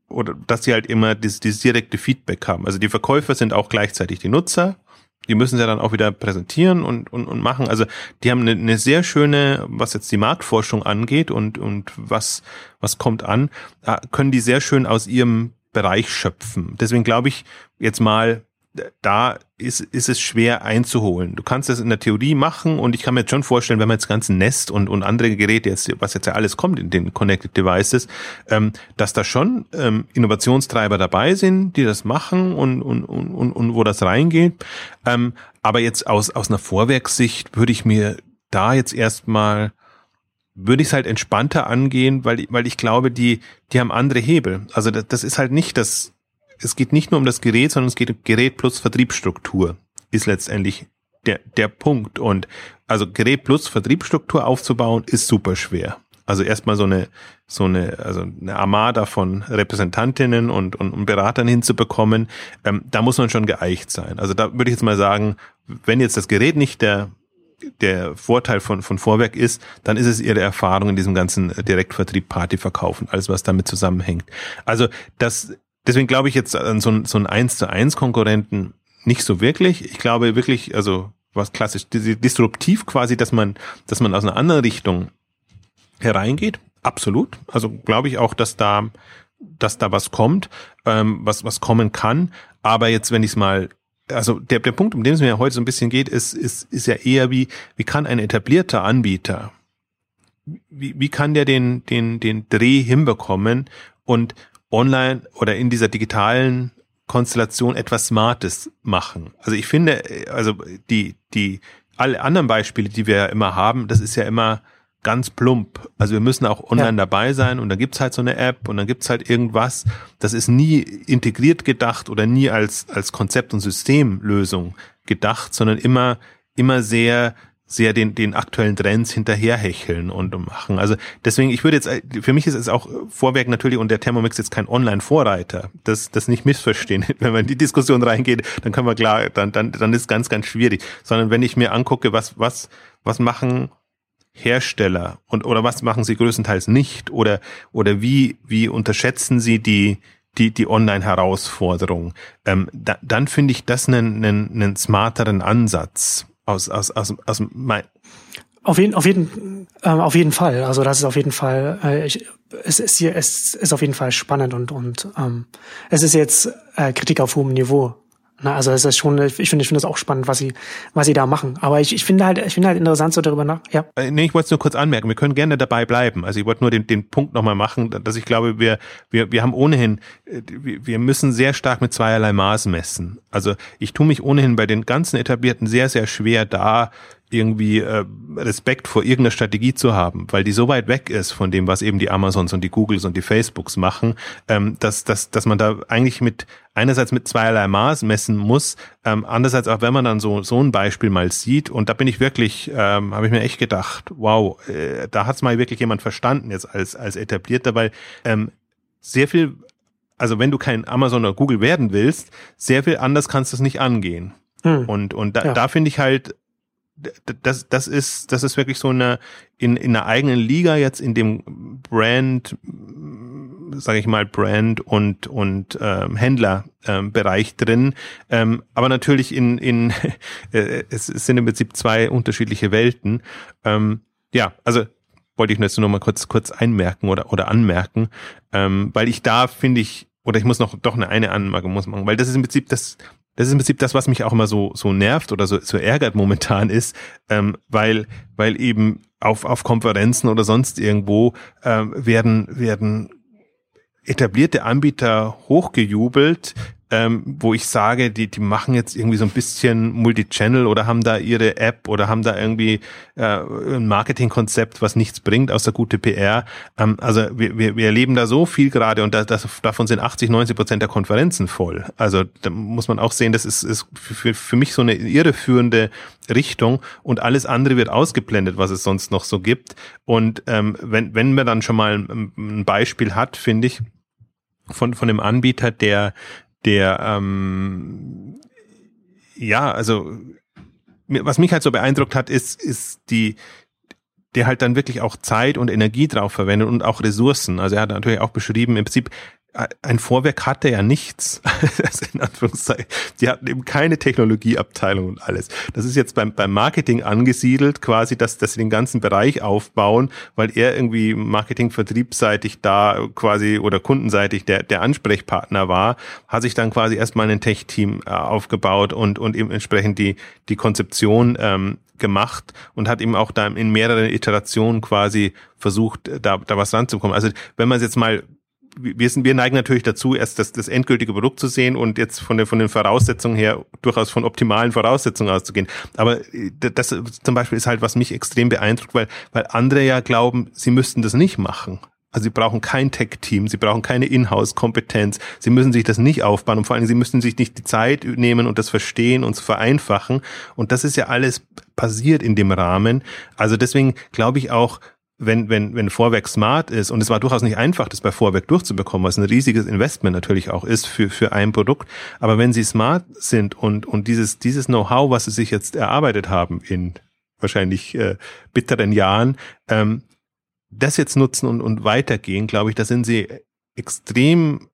oder dass sie halt immer dieses, dieses direkte Feedback haben. Also die Verkäufer sind auch gleichzeitig die Nutzer die müssen sie dann auch wieder präsentieren und, und, und machen. Also die haben eine, eine sehr schöne, was jetzt die Marktforschung angeht und, und was, was kommt an, können die sehr schön aus ihrem Bereich schöpfen. Deswegen glaube ich jetzt mal, da ist, ist es schwer einzuholen. Du kannst das in der Theorie machen und ich kann mir jetzt schon vorstellen, wenn man jetzt ganzen Nest und, und andere Geräte jetzt, was jetzt ja alles kommt in den Connected Devices, ähm, dass da schon ähm, Innovationstreiber dabei sind, die das machen und, und, und, und, und wo das reingeht. Ähm, aber jetzt aus, aus einer Vorwerkssicht würde ich mir da jetzt erstmal würde ich es halt entspannter angehen, weil, weil ich glaube, die, die haben andere Hebel. Also das, das ist halt nicht das, es geht nicht nur um das Gerät, sondern es geht um Gerät plus Vertriebsstruktur, ist letztendlich der, der Punkt. Und also Gerät plus Vertriebsstruktur aufzubauen, ist super schwer. Also erstmal so eine, so eine, also eine Armada von Repräsentantinnen und, und, und Beratern hinzubekommen, ähm, da muss man schon geeicht sein. Also da würde ich jetzt mal sagen, wenn jetzt das Gerät nicht der, der Vorteil von, von Vorwerk ist, dann ist es ihre Erfahrung in diesem ganzen Direktvertrieb, Partyverkaufen, alles was damit zusammenhängt. Also das deswegen glaube ich jetzt an so, ein, so einen 1 zu 1 Konkurrenten nicht so wirklich. Ich glaube wirklich, also was klassisch, disruptiv quasi, dass man, dass man aus einer anderen Richtung hereingeht. Absolut. Also glaube ich auch, dass da, dass da was kommt, ähm, was, was kommen kann. Aber jetzt, wenn ich es mal, also der, der Punkt, um den es mir heute so ein bisschen geht, ist, ist, ist ja eher wie, wie kann ein etablierter Anbieter, wie, wie kann der den, den, den Dreh hinbekommen und online oder in dieser digitalen Konstellation etwas Smartes machen. Also ich finde, also die, die, alle anderen Beispiele, die wir ja immer haben, das ist ja immer ganz plump. Also wir müssen auch online ja. dabei sein und dann gibt's halt so eine App und dann gibt's halt irgendwas. Das ist nie integriert gedacht oder nie als, als Konzept und Systemlösung gedacht, sondern immer, immer sehr sehr den, den aktuellen Trends hinterherhecheln und machen. Also deswegen, ich würde jetzt, für mich ist es auch Vorwerk natürlich und der Thermomix jetzt kein Online-Vorreiter. Das, das nicht missverstehen. [laughs] Wenn man in die Diskussion reingeht, dann kann man klar, dann, dann, dann ist ganz, ganz schwierig. Sondern wenn ich mir angucke, was, was, was machen Hersteller und, oder was machen sie größtenteils nicht oder, oder wie, wie unterschätzen sie die, die, die Online-Herausforderung, ähm, da, dann finde ich das einen, einen, einen smarteren Ansatz aus, aus, aus, aus mein auf jeden, auf jeden, ähm, auf jeden Fall. Also das ist auf jeden Fall, äh, ich, es ist hier, es ist auf jeden Fall spannend und und ähm, es ist jetzt äh, Kritik auf hohem Niveau. Na, also es ist schon, ich finde, ich finde das auch spannend, was sie, was sie da machen. Aber ich, ich finde halt, ich finde halt interessant so darüber nach. Ja. Äh, nee, ich wollte es nur kurz anmerken. Wir können gerne dabei bleiben. Also ich wollte nur den, den Punkt nochmal machen, dass ich glaube, wir, wir, wir haben ohnehin, äh, wir müssen sehr stark mit zweierlei Maß messen. Also ich tue mich ohnehin bei den ganzen Etablierten sehr, sehr schwer da, irgendwie äh, Respekt vor irgendeiner Strategie zu haben, weil die so weit weg ist von dem, was eben die Amazons und die Googles und die Facebooks machen, ähm, dass, dass, dass man da eigentlich mit einerseits mit zweierlei Maß messen muss, ähm, andererseits auch wenn man dann so so ein Beispiel mal sieht und da bin ich wirklich, ähm, habe ich mir echt gedacht, wow, äh, da hat's mal wirklich jemand verstanden jetzt als als etablierter, weil ähm, sehr viel, also wenn du kein Amazon oder Google werden willst, sehr viel anders kannst du es nicht angehen. Hm. Und, und da, ja. da finde ich halt, das, das ist, das ist wirklich so eine, in, in einer eigenen Liga jetzt in dem Brand, sage ich mal, Brand und, und ähm, Händlerbereich ähm, drin. Ähm, aber natürlich in, in [laughs] äh, es, es sind im Prinzip zwei unterschiedliche Welten. Ähm, ja, also wollte ich nur jetzt nur mal kurz, kurz einmerken oder, oder anmerken, ähm, weil ich da finde ich, oder ich muss noch doch eine eine Anmerkung muss machen, weil das ist im Prinzip das, das ist im Prinzip das, was mich auch immer so, so nervt oder so, so ärgert momentan ist, ähm, weil, weil eben auf, auf Konferenzen oder sonst irgendwo ähm, werden, werden etablierte Anbieter hochgejubelt, ähm, wo ich sage, die, die machen jetzt irgendwie so ein bisschen Multichannel oder haben da ihre App oder haben da irgendwie äh, ein Marketingkonzept, was nichts bringt, außer gute PR. Ähm, also wir, wir, wir erleben da so viel gerade und das, das, davon sind 80, 90 Prozent der Konferenzen voll. Also da muss man auch sehen, das ist, ist für, für mich so eine irreführende Richtung und alles andere wird ausgeblendet, was es sonst noch so gibt. Und ähm, wenn, wenn man dann schon mal ein, Beispiel hat, finde ich, von, von dem Anbieter, der der ähm, ja, also was mich halt so beeindruckt hat, ist, ist die, der halt dann wirklich auch Zeit und Energie drauf verwendet und auch Ressourcen. Also er hat natürlich auch beschrieben, im Prinzip ein Vorwerk hatte ja nichts. [laughs] also in Anführungszeichen. Die hatten eben keine Technologieabteilung und alles. Das ist jetzt beim, beim Marketing angesiedelt, quasi, dass, dass sie den ganzen Bereich aufbauen, weil er irgendwie Marketing vertriebsseitig da quasi oder kundenseitig der, der Ansprechpartner war, hat sich dann quasi erstmal ein Tech-Team äh, aufgebaut und, und eben entsprechend die, die Konzeption ähm, gemacht und hat eben auch da in mehreren Iterationen quasi versucht, da, da was ranzukommen. Also wenn man es jetzt mal wir, sind, wir neigen natürlich dazu, erst das, das endgültige Produkt zu sehen und jetzt von, den von den Voraussetzungen her durchaus von optimalen Voraussetzungen auszugehen. Aber äh, das zum Beispiel ist halt, was mich extrem beeindruckt, weil, weil andere ja glauben, sie müssten das nicht machen. Also sie brauchen kein Tech-Team, sie brauchen keine Inhouse-Kompetenz, sie müssen sich das nicht aufbauen und vor allem sie müssen sich nicht die Zeit nehmen und das verstehen und vereinfachen. Und das ist ja alles passiert in dem Rahmen. Also deswegen glaube ich auch, wenn, wenn, wenn Vorwerk smart ist, und es war durchaus nicht einfach, das bei Vorwerk durchzubekommen, was ein riesiges Investment natürlich auch ist für, für ein Produkt, aber wenn sie smart sind und, und dieses, dieses Know-how, was sie sich jetzt erarbeitet haben in wahrscheinlich äh, bitteren Jahren, ähm, das jetzt nutzen und, und weitergehen, glaube ich, da sind sie extrem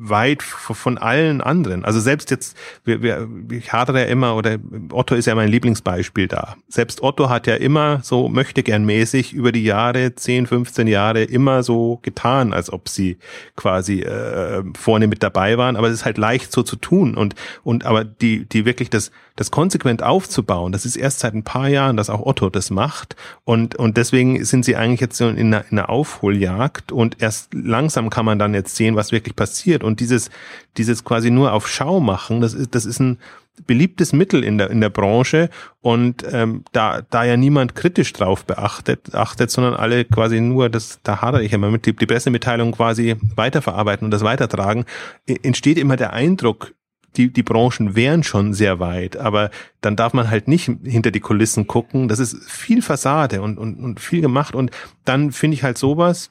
weit von allen anderen. Also selbst jetzt, wir, wir, ich hadere ja immer, oder Otto ist ja mein Lieblingsbeispiel da. Selbst Otto hat ja immer so möchte gern mäßig über die Jahre, 10, 15 Jahre immer so getan, als ob sie quasi äh, vorne mit dabei waren. Aber es ist halt leicht so zu tun. Und, und aber die, die wirklich das, das konsequent aufzubauen, das ist erst seit ein paar Jahren, dass auch Otto das macht. Und, und deswegen sind sie eigentlich jetzt so in einer, in einer Aufholjagd und erst langsam kann man dann jetzt sehen, was wirklich passiert. Und dieses, dieses quasi nur auf Schau machen, das ist, das ist ein beliebtes Mittel in der, in der Branche und ähm, da, da ja niemand kritisch drauf beachtet, achtet, sondern alle quasi nur, das, da hadere ich immer mit, die, die Pressemitteilung quasi weiterverarbeiten und das weitertragen, entsteht immer der Eindruck, die, die Branchen wären schon sehr weit, aber dann darf man halt nicht hinter die Kulissen gucken. Das ist viel Fassade und, und, und viel gemacht und dann finde ich halt sowas,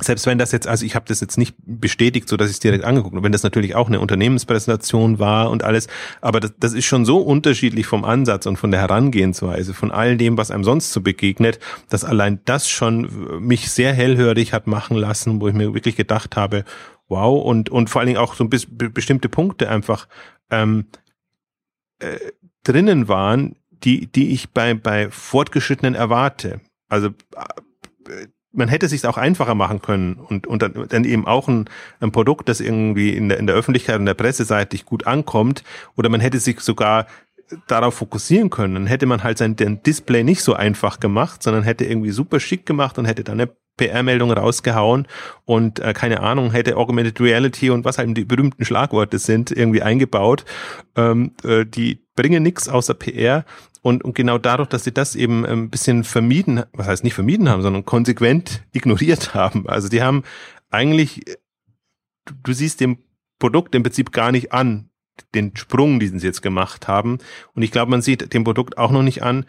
selbst wenn das jetzt, also ich habe das jetzt nicht bestätigt, so dass ich es direkt angeguckt habe, wenn das natürlich auch eine Unternehmenspräsentation war und alles, aber das, das ist schon so unterschiedlich vom Ansatz und von der Herangehensweise, von all dem, was einem sonst so begegnet, dass allein das schon mich sehr hellhörig hat machen lassen, wo ich mir wirklich gedacht habe, wow, und, und vor allen Dingen auch so ein bisschen bestimmte Punkte einfach ähm, äh, drinnen waren, die, die ich bei, bei Fortgeschrittenen erwarte. Also äh, man hätte es sich auch einfacher machen können und, und dann, dann eben auch ein, ein Produkt, das irgendwie in der, in der Öffentlichkeit und der Presse seitig gut ankommt, oder man hätte sich sogar darauf fokussieren können. Dann hätte man halt sein Display nicht so einfach gemacht, sondern hätte irgendwie super schick gemacht und hätte dann eine PR-Meldung rausgehauen und äh, keine Ahnung, hätte Augmented Reality und was halt die berühmten Schlagworte sind, irgendwie eingebaut. Ähm, äh, die bringen nichts außer PR und, und genau dadurch, dass sie das eben ein bisschen vermieden, was heißt nicht vermieden haben, sondern konsequent ignoriert haben. Also die haben eigentlich, du, du siehst dem Produkt im Prinzip gar nicht an, den Sprung, den sie jetzt gemacht haben. Und ich glaube, man sieht dem Produkt auch noch nicht an,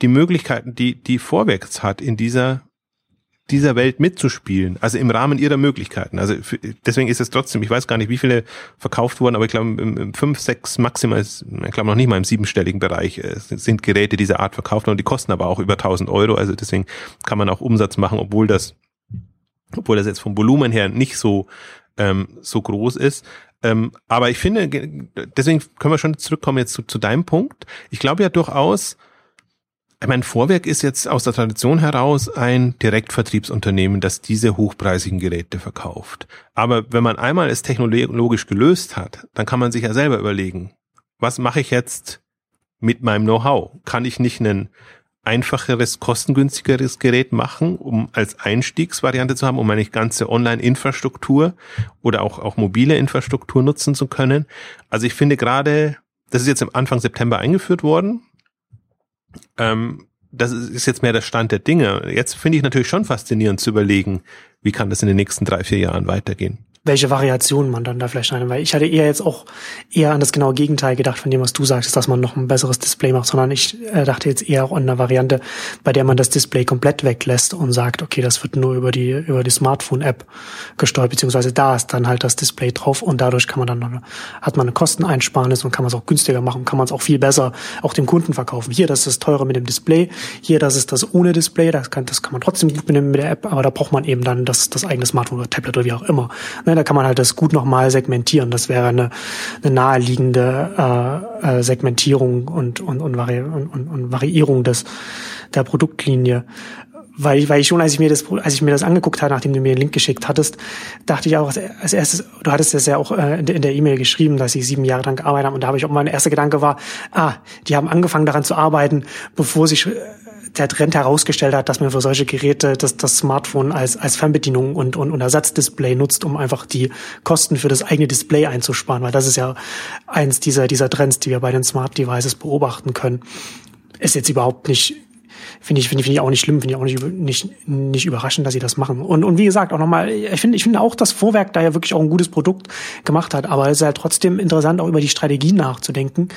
die Möglichkeiten, die die Vorwärts hat in dieser dieser Welt mitzuspielen, also im Rahmen ihrer Möglichkeiten. Also für, deswegen ist es trotzdem, ich weiß gar nicht, wie viele verkauft wurden, aber ich glaube im, im fünf, sechs maximal, ich glaube noch nicht mal im siebenstelligen Bereich äh, sind Geräte dieser Art verkauft und die kosten aber auch über 1000 Euro. Also deswegen kann man auch Umsatz machen, obwohl das, obwohl das jetzt vom Volumen her nicht so ähm, so groß ist. Ähm, aber ich finde, deswegen können wir schon zurückkommen jetzt zu, zu deinem Punkt. Ich glaube ja durchaus, ich meine, Vorwerk ist jetzt aus der Tradition heraus ein Direktvertriebsunternehmen, das diese hochpreisigen Geräte verkauft. Aber wenn man einmal es technologisch gelöst hat, dann kann man sich ja selber überlegen, was mache ich jetzt mit meinem Know-how? Kann ich nicht ein einfacheres, kostengünstigeres Gerät machen, um als Einstiegsvariante zu haben, um meine ganze Online-Infrastruktur oder auch, auch mobile Infrastruktur nutzen zu können? Also ich finde gerade, das ist jetzt im Anfang September eingeführt worden, ähm, das ist jetzt mehr der Stand der Dinge. Jetzt finde ich natürlich schon faszinierend zu überlegen, wie kann das in den nächsten drei, vier Jahren weitergehen. Welche Variationen man dann da vielleicht schneidet. Weil ich hatte eher jetzt auch eher an das genaue Gegenteil gedacht von dem, was du sagst, dass man noch ein besseres Display macht, sondern ich äh, dachte jetzt eher auch an eine Variante, bei der man das Display komplett weglässt und sagt, okay, das wird nur über die, über die Smartphone-App gesteuert, beziehungsweise da ist dann halt das Display drauf und dadurch kann man dann, hat man eine Kosteneinsparnis und kann man es auch günstiger machen, kann man es auch viel besser auch dem Kunden verkaufen. Hier, das ist das teure mit dem Display, hier, das ist das ohne Display, das kann, das kann man trotzdem gut mit, mit der App, aber da braucht man eben dann das, das eigene Smartphone oder Tablet oder wie auch immer. Ne, da kann man halt das gut nochmal segmentieren. Das wäre eine, eine naheliegende äh, äh, Segmentierung und, und, und, Vari und, und, Variierung des, der Produktlinie weil ich, weil ich schon, als ich mir das, als ich mir das angeguckt habe, nachdem du mir den Link geschickt hattest, dachte ich auch als erstes, du hattest das ja auch äh, in der E-Mail geschrieben, dass sie sieben Jahre dran gearbeitet haben und da habe ich auch mein erster Gedanke war, ah, die haben angefangen daran zu arbeiten, bevor sich der Trend herausgestellt hat, dass man für solche Geräte das, das Smartphone als, als Fernbedienung und, und, und Ersatzdisplay nutzt, um einfach die Kosten für das eigene Display einzusparen, weil das ist ja eins dieser, dieser Trends, die wir bei den Smart Devices beobachten können. Ist jetzt überhaupt nicht finde ich, finde ich, finde ich auch nicht schlimm, finde ich auch nicht, nicht, nicht überraschend, dass sie das machen. Und, und wie gesagt, auch nochmal, ich finde, ich finde auch, dass Vorwerk da ja wirklich auch ein gutes Produkt gemacht hat, aber es ist halt trotzdem interessant, auch über die Strategie nachzudenken,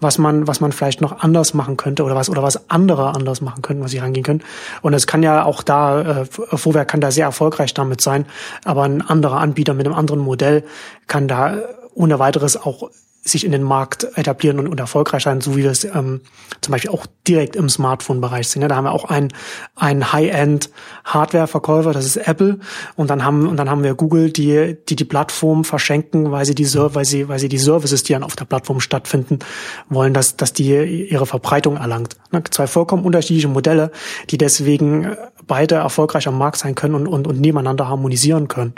was man, was man vielleicht noch anders machen könnte oder was, oder was andere anders machen könnten, was sie rangehen können. Und es kann ja auch da, äh, Vorwerk kann da sehr erfolgreich damit sein, aber ein anderer Anbieter mit einem anderen Modell kann da ohne weiteres auch sich in den Markt etablieren und, und erfolgreich sein, so wie wir es ähm, zum Beispiel auch direkt im Smartphone-Bereich sehen. Da haben wir auch einen, einen High-End-Hardware-Verkäufer, das ist Apple, und dann haben und dann haben wir Google, die die die Plattform verschenken, weil sie die weil sie weil sie die Services, die dann auf der Plattform stattfinden, wollen, dass dass die ihre Verbreitung erlangt. Ne, zwei vollkommen unterschiedliche Modelle, die deswegen beide erfolgreich am Markt sein können und und, und nebeneinander harmonisieren können.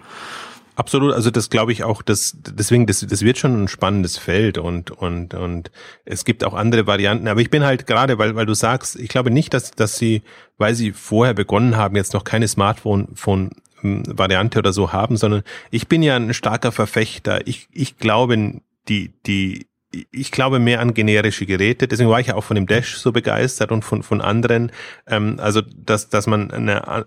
Absolut, also das glaube ich auch, das, deswegen, das, das wird schon ein spannendes Feld und, und, und es gibt auch andere Varianten. Aber ich bin halt gerade, weil, weil du sagst, ich glaube nicht, dass, dass sie, weil sie vorher begonnen haben, jetzt noch keine Smartphone von Variante oder so haben, sondern ich bin ja ein starker Verfechter. Ich, ich glaube, die, die, ich glaube mehr an generische Geräte. Deswegen war ich ja auch von dem Dash so begeistert und von, von anderen. Ähm, also, dass, dass man eine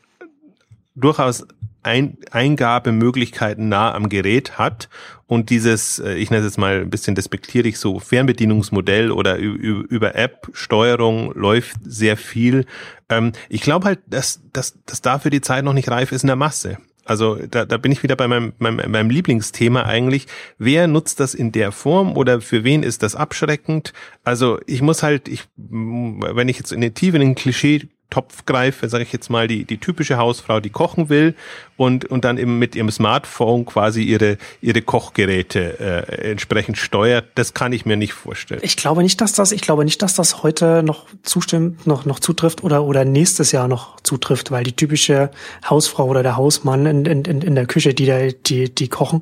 durchaus ein Eingabemöglichkeiten nah am Gerät hat und dieses, äh, ich nenne es jetzt mal ein bisschen despektierig, so Fernbedienungsmodell oder über App Steuerung läuft sehr viel. Ähm, ich glaube halt, dass, dass, dass dafür die Zeit noch nicht reif ist in der Masse. Also da, da bin ich wieder bei meinem, meinem, meinem Lieblingsthema eigentlich. Wer nutzt das in der Form oder für wen ist das abschreckend? Also ich muss halt, ich, wenn ich jetzt in den tiefen Klischee Topf greife, sage ich jetzt mal, die, die typische Hausfrau, die kochen will und, und dann eben mit ihrem Smartphone quasi ihre, ihre Kochgeräte äh, entsprechend steuert, das kann ich mir nicht vorstellen. Ich glaube nicht, dass das, ich glaube nicht, dass das heute noch zustimmt, noch, noch zutrifft oder, oder nächstes Jahr noch zutrifft, weil die typische Hausfrau oder der Hausmann in, in, in der Küche, die, da, die, die kochen,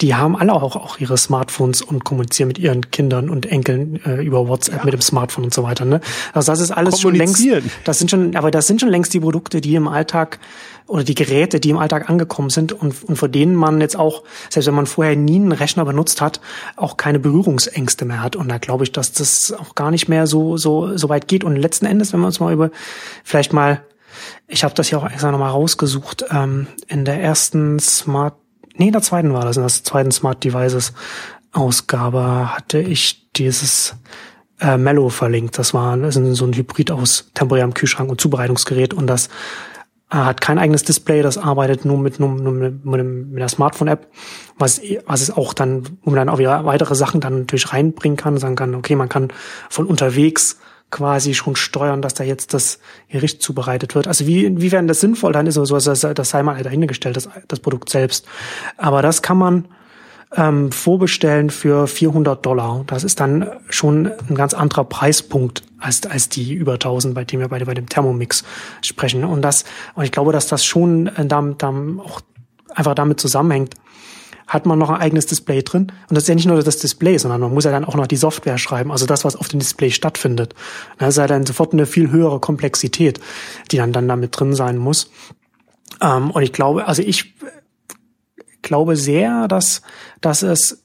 die haben alle auch, auch ihre Smartphones und kommunizieren mit ihren Kindern und Enkeln äh, über WhatsApp ja. mit dem Smartphone und so weiter. Ne? Also das ist alles schon längst, das sind schon aber das sind schon längst die Produkte, die im Alltag oder die Geräte, die im Alltag angekommen sind und, und vor denen man jetzt auch, selbst wenn man vorher nie einen Rechner benutzt hat, auch keine Berührungsängste mehr hat. Und da glaube ich, dass das auch gar nicht mehr so, so, so weit geht. Und letzten Endes, wenn wir uns mal über, vielleicht mal, ich habe das ja auch extra nochmal rausgesucht, ähm, in der ersten Smart, nee, in der zweiten war das, in der zweiten Smart Devices Ausgabe hatte ich dieses äh, Mellow verlinkt. Das war das ist so ein Hybrid aus temporärem Kühlschrank und Zubereitungsgerät und das hat kein eigenes Display, das arbeitet nur mit, nur, nur mit, mit, der Smartphone-App, was, was es auch dann, wo man dann auch wieder weitere Sachen dann natürlich reinbringen kann, sagen kann, okay, man kann von unterwegs quasi schon steuern, dass da jetzt das Gericht zubereitet wird. Also wie, inwiefern das sinnvoll dann ist, oder so, das, das sei mal dahingestellt, das, das Produkt selbst. Aber das kann man ähm, vorbestellen für 400 Dollar. Das ist dann schon ein ganz anderer Preispunkt als, als die über 1000, bei dem wir beide bei dem Thermomix sprechen. Und das, und ich glaube, dass das schon äh, damit, damit auch einfach damit zusammenhängt, hat man noch ein eigenes Display drin. Und das ist ja nicht nur das Display, sondern man muss ja dann auch noch die Software schreiben, also das, was auf dem Display stattfindet. Das ist ja dann sofort eine viel höhere Komplexität, die dann, dann damit drin sein muss. Ähm, und ich glaube, also ich glaube sehr, dass, dass es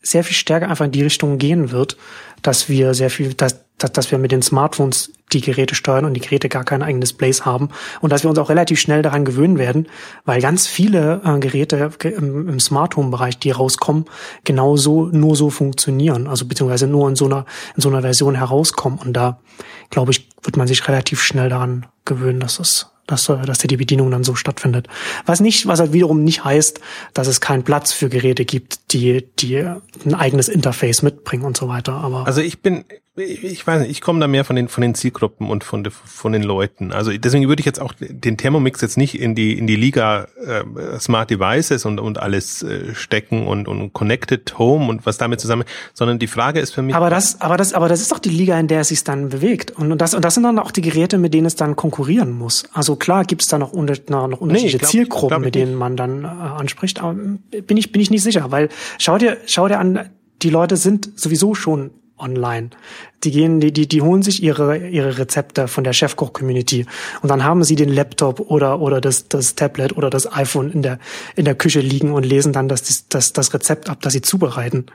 sehr viel stärker einfach in die Richtung gehen wird, dass wir sehr viel, dass dass, dass wir mit den Smartphones die Geräte steuern und die Geräte gar kein eigenes Displays haben und dass wir uns auch relativ schnell daran gewöhnen werden, weil ganz viele äh, Geräte im, im Smart Home Bereich, die rauskommen, genauso nur so funktionieren, also beziehungsweise nur in so einer in so einer Version herauskommen. Und da glaube ich wird man sich relativ schnell daran gewöhnen, dass es dass, äh, dass die Bedienung dann so stattfindet. Was nicht, was halt wiederum nicht heißt, dass es keinen Platz für Geräte gibt, die, die ein eigenes Interface mitbringen und so weiter. Aber also ich bin, ich weiß nicht, ich komme da mehr von den von den Zielgruppen und von de, von den Leuten. Also deswegen würde ich jetzt auch den Thermomix jetzt nicht in die in die Liga äh, Smart Devices und und alles äh, stecken und und Connected Home und was damit zusammen, sondern die Frage ist für mich. Aber das, aber das, aber das ist doch die Liga, in der es sich dann bewegt und, und das und das sind dann auch die Geräte, mit denen es dann konkurrieren muss. Also klar gibt es da noch, unter, noch unterschiedliche nee, glaub, Zielgruppen, mit denen man dann äh, anspricht, aber bin ich bin ich nicht sicher, weil schau dir schau dir an, die Leute sind sowieso schon online. Die gehen, die, die, die holen sich ihre, ihre Rezepte von der Chefkoch-Community und dann haben sie den Laptop oder, oder das, das Tablet oder das iPhone in der, in der Küche liegen und lesen dann das, das, das Rezept ab, das sie zubereiten.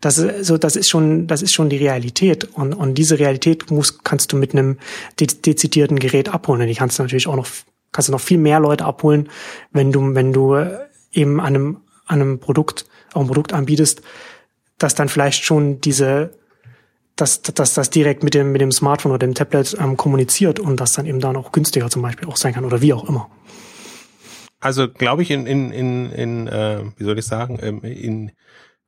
Das ist, so, das ist schon, das ist schon die Realität und, und diese Realität muss, kannst du mit einem dezidierten Gerät abholen. Die kannst du natürlich auch noch, kannst du noch viel mehr Leute abholen, wenn du, wenn du eben an einem, einem Produkt, auch ein Produkt anbietest, das dann vielleicht schon diese dass, dass das direkt mit dem, mit dem Smartphone oder dem Tablet ähm, kommuniziert und das dann eben dann auch günstiger zum Beispiel auch sein kann oder wie auch immer. Also glaube ich in, in, in, in äh, wie soll ich sagen, ähm, in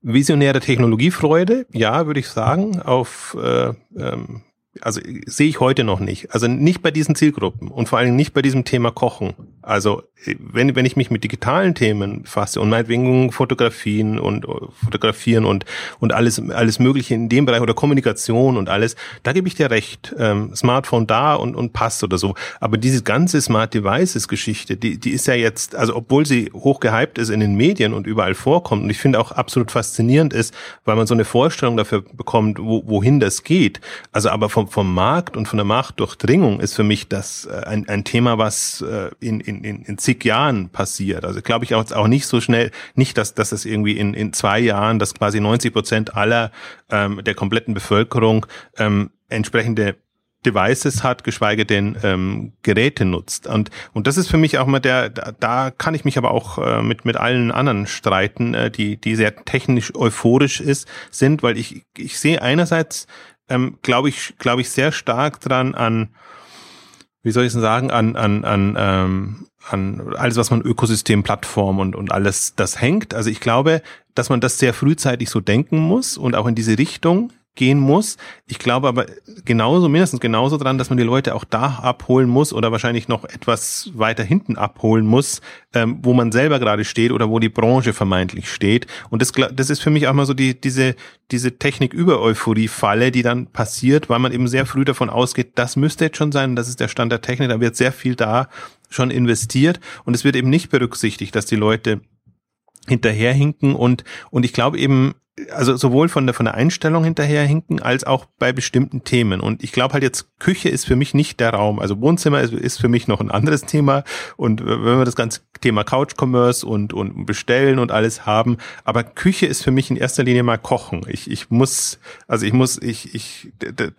visionäre Technologiefreude, ja, würde ich sagen, auf äh, ähm, also sehe ich heute noch nicht. Also nicht bei diesen Zielgruppen und vor allem nicht bei diesem Thema Kochen. Also wenn, wenn ich mich mit digitalen Themen befasse und meinetwegen Fotografien und fotografieren und, und alles, alles Mögliche in dem Bereich oder Kommunikation und alles, da gebe ich dir recht. Ähm, Smartphone da und, und passt oder so. Aber diese ganze Smart Devices Geschichte, die, die ist ja jetzt, also obwohl sie hoch gehypt ist in den Medien und überall vorkommt und ich finde auch absolut faszinierend ist, weil man so eine Vorstellung dafür bekommt, wo, wohin das geht. Also aber vom, vom Markt und von der Marktdurchdringung ist für mich das äh, ein, ein Thema, was äh, in, in, in, zig Jahren passiert. Also glaube ich auch, auch nicht so schnell, nicht, dass, dass es irgendwie in, in zwei Jahren, dass quasi 90 Prozent aller ähm, der kompletten Bevölkerung ähm, entsprechende Devices hat, geschweige denn ähm, Geräte nutzt. Und, und das ist für mich auch mal der, da, da kann ich mich aber auch äh, mit, mit allen anderen streiten, äh, die, die sehr technisch euphorisch ist, sind, weil ich, ich sehe einerseits, ähm, glaube ich, glaube ich, sehr stark dran an, wie soll ich es sagen, an, an, an ähm, an alles, was man Ökosystem, Plattform und, und alles das hängt. Also ich glaube, dass man das sehr frühzeitig so denken muss und auch in diese Richtung gehen muss. Ich glaube aber genauso, mindestens genauso dran, dass man die Leute auch da abholen muss oder wahrscheinlich noch etwas weiter hinten abholen muss, ähm, wo man selber gerade steht oder wo die Branche vermeintlich steht. Und das, das ist für mich auch mal so die, diese, diese Technik-Über-Euphorie-Falle, die dann passiert, weil man eben sehr früh davon ausgeht, das müsste jetzt schon sein, das ist der Stand der Technik, da wird sehr viel da schon investiert und es wird eben nicht berücksichtigt, dass die Leute hinterherhinken und und ich glaube eben also sowohl von der von der Einstellung hinterherhinken als auch bei bestimmten Themen. Und ich glaube halt jetzt Küche ist für mich nicht der Raum. Also Wohnzimmer ist, ist für mich noch ein anderes Thema. Und wenn wir das ganze Thema Couch Commerce und und bestellen und alles haben. Aber Küche ist für mich in erster Linie mal kochen. Ich ich muss also ich muss ich ich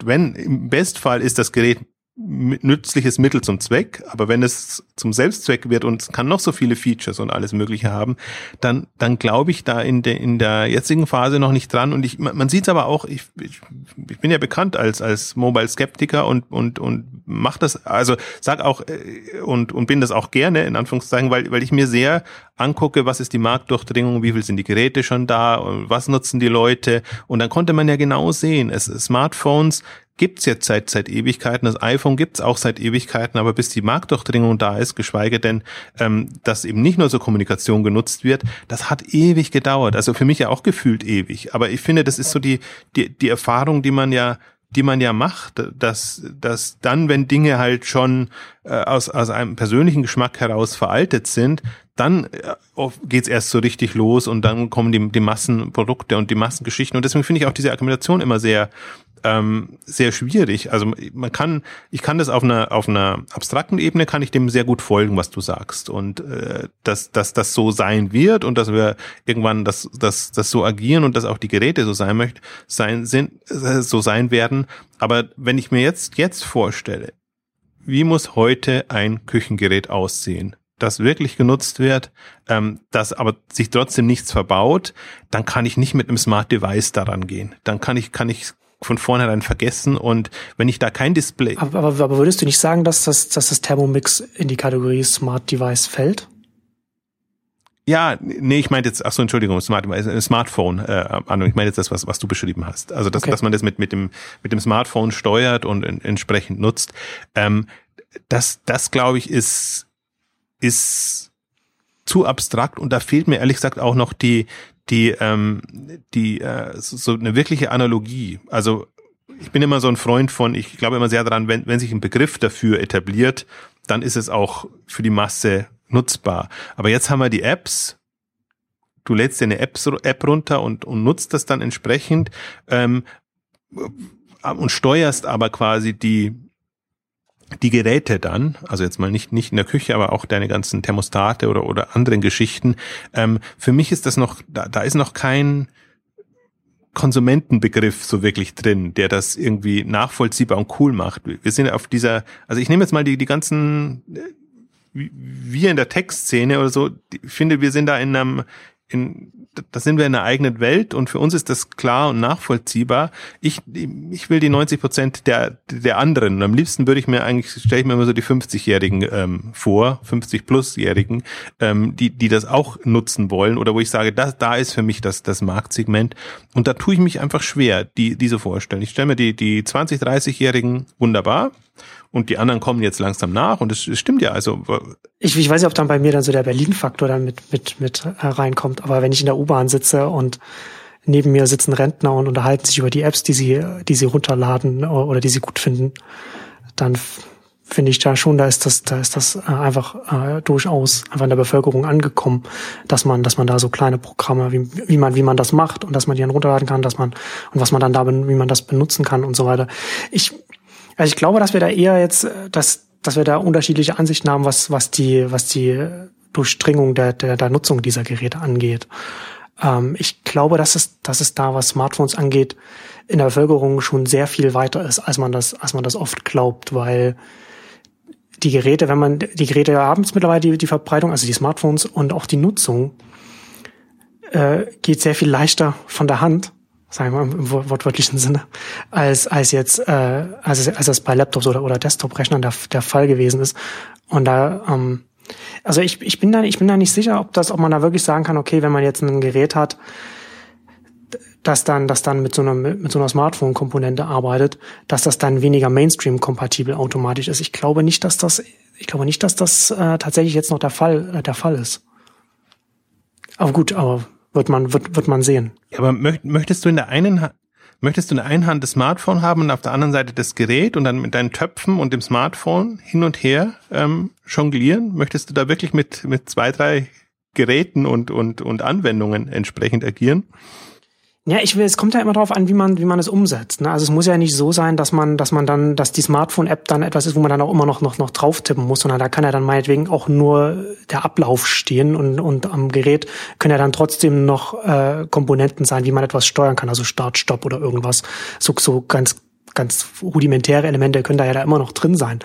wenn im Bestfall ist das Gerät nützliches Mittel zum Zweck, aber wenn es zum Selbstzweck wird und es kann noch so viele Features und alles Mögliche haben, dann, dann glaube ich da in der, in der jetzigen Phase noch nicht dran. Und ich, man sieht es aber auch, ich, ich, ich bin ja bekannt als, als Mobile Skeptiker und, und, und mach das, also sag auch, äh, und, und bin das auch gerne, in Anführungszeichen, weil, weil ich mir sehr angucke, was ist die Marktdurchdringung, wie viel sind die Geräte schon da, was nutzen die Leute. Und dann konnte man ja genau sehen, es, Smartphones gibt's jetzt seit, seit Ewigkeiten. Das iPhone gibt's auch seit Ewigkeiten, aber bis die Marktdurchdringung da ist, geschweige denn, ähm, dass eben nicht nur zur Kommunikation genutzt wird, das hat ewig gedauert. Also für mich ja auch gefühlt ewig. Aber ich finde, das ist so die, die, die Erfahrung, die man ja die man ja macht, dass, dass dann, wenn Dinge halt schon äh, aus, aus einem persönlichen Geschmack heraus veraltet sind, dann äh, geht's erst so richtig los und dann kommen die, die Massenprodukte und die Massengeschichten. Und deswegen finde ich auch diese Akkumulation immer sehr, ähm, sehr schwierig. Also man kann, ich kann das auf einer auf einer abstrakten Ebene kann ich dem sehr gut folgen, was du sagst und äh, dass dass das so sein wird und dass wir irgendwann das das das so agieren und dass auch die Geräte so sein möchten sein sind äh, so sein werden. Aber wenn ich mir jetzt jetzt vorstelle, wie muss heute ein Küchengerät aussehen? das wirklich genutzt wird, ähm, das aber sich trotzdem nichts verbaut, dann kann ich nicht mit einem Smart Device daran gehen. Dann kann ich, kann ich von vornherein vergessen und wenn ich da kein Display. Aber, aber, aber würdest du nicht sagen, dass das, dass das Thermomix in die Kategorie Smart Device fällt? Ja, nee, ich meinte jetzt, ach so, Entschuldigung, Smart Device, Smartphone, äh, ich meine jetzt das, was, was du beschrieben hast. Also, dass, okay. dass man das mit, mit dem, mit dem Smartphone steuert und in, entsprechend nutzt. Ähm, das, das glaube ich, ist, ist zu abstrakt und da fehlt mir ehrlich gesagt auch noch die, die, ähm, die äh, so eine wirkliche Analogie. Also ich bin immer so ein Freund von, ich glaube immer sehr daran, wenn, wenn sich ein Begriff dafür etabliert, dann ist es auch für die Masse nutzbar. Aber jetzt haben wir die Apps. Du lädst dir eine App, App runter und, und nutzt das dann entsprechend ähm, und steuerst aber quasi die, die Geräte dann, also jetzt mal nicht, nicht in der Küche, aber auch deine ganzen Thermostate oder, oder anderen Geschichten, ähm, für mich ist das noch, da, da ist noch kein Konsumentenbegriff so wirklich drin, der das irgendwie nachvollziehbar und cool macht. Wir sind auf dieser, also ich nehme jetzt mal die, die ganzen, äh, wir in der Textszene oder so, ich finde, wir sind da in einem, in, da sind wir in einer eigenen Welt und für uns ist das klar und nachvollziehbar. Ich, ich will die 90 Prozent der, der anderen. Und am liebsten würde ich mir eigentlich, stelle ich mir immer so die 50-Jährigen ähm, vor, 50-plus-Jährigen, ähm, die, die das auch nutzen wollen oder wo ich sage, das, da ist für mich das, das Marktsegment. Und da tue ich mich einfach schwer, die, diese vorstellen. Ich stelle mir die, die 20, 30-Jährigen wunderbar und die anderen kommen jetzt langsam nach und es, stimmt ja. Also ich, ich weiß nicht, ob dann bei mir dann so der Berlin-Faktor dann mit mit mit reinkommt, aber wenn ich in der U-Bahn sitze und neben mir sitzen Rentner und unterhalten sich über die Apps, die sie die sie runterladen oder die sie gut finden, dann finde ich da schon, da ist das, da ist das äh, einfach äh, durchaus einfach in der Bevölkerung angekommen, dass man, dass man da so kleine Programme, wie, wie man, wie man das macht und dass man die dann runterladen kann, dass man und was man dann da, wie man das benutzen kann und so weiter. Ich also ich glaube, dass wir da eher jetzt, äh, dass, dass wir da unterschiedliche Ansichten haben, was, was die, was die Durchdringung der, der, der Nutzung dieser Geräte angeht. Ähm, ich glaube, dass es, dass es da, was Smartphones angeht, in der Bevölkerung schon sehr viel weiter ist, als man das, als man das oft glaubt, weil die Geräte, wenn man, die Geräte haben es mittlerweile die, die Verbreitung, also die Smartphones und auch die Nutzung, äh, geht sehr viel leichter von der Hand sagen wir mal im wortwörtlichen Sinne, als, als jetzt, äh, als, als das bei Laptops oder, oder Desktop-Rechnern der, der Fall gewesen ist. Und da, ähm, also ich, ich bin da, ich bin da nicht sicher, ob das, ob man da wirklich sagen kann, okay, wenn man jetzt ein Gerät hat, das dann, das dann mit so einer, mit so einer Smartphone-Komponente arbeitet, dass das dann weniger Mainstream-kompatibel automatisch ist. Ich glaube nicht, dass das, ich glaube nicht, dass das äh, tatsächlich jetzt noch der Fall, äh, der Fall ist. Aber gut, aber wird man, wird, wird man sehen. Aber möchtest du in der einen möchtest du in der einen Hand das Smartphone haben und auf der anderen Seite das Gerät und dann mit deinen Töpfen und dem Smartphone hin und her ähm, jonglieren? Möchtest du da wirklich mit, mit zwei, drei Geräten und, und, und Anwendungen entsprechend agieren? Ja, ich will, es kommt ja immer darauf an, wie man, wie man es umsetzt. Ne? Also es muss ja nicht so sein, dass man, dass man dann, dass die Smartphone-App dann etwas ist, wo man dann auch immer noch, noch, noch drauf tippen muss, sondern da kann ja dann meinetwegen auch nur der Ablauf stehen und, und am Gerät können ja dann trotzdem noch äh, Komponenten sein, wie man etwas steuern kann, also Start, Stopp oder irgendwas. So, so ganz, ganz rudimentäre Elemente können da ja da immer noch drin sein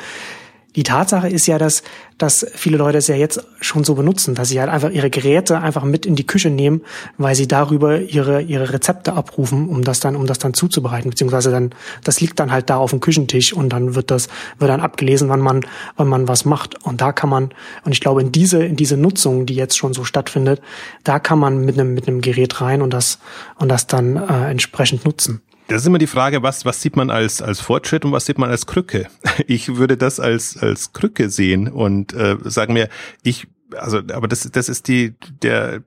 die Tatsache ist ja, dass, dass viele Leute es ja jetzt schon so benutzen, dass sie halt einfach ihre Geräte einfach mit in die Küche nehmen, weil sie darüber ihre, ihre Rezepte abrufen, um das dann, um das dann zuzubereiten, beziehungsweise dann, das liegt dann halt da auf dem Küchentisch und dann wird das, wird dann abgelesen, wann man, wann man was macht. Und da kann man, und ich glaube, in diese, in diese Nutzung, die jetzt schon so stattfindet, da kann man mit einem, mit einem Gerät rein und das, und das dann äh, entsprechend nutzen. Das ist immer die Frage, was, was sieht man als, als Fortschritt und was sieht man als Krücke? [laughs] Ich würde das als, als Krücke sehen und äh, sagen mir, ich, also, aber das, das ist die, der,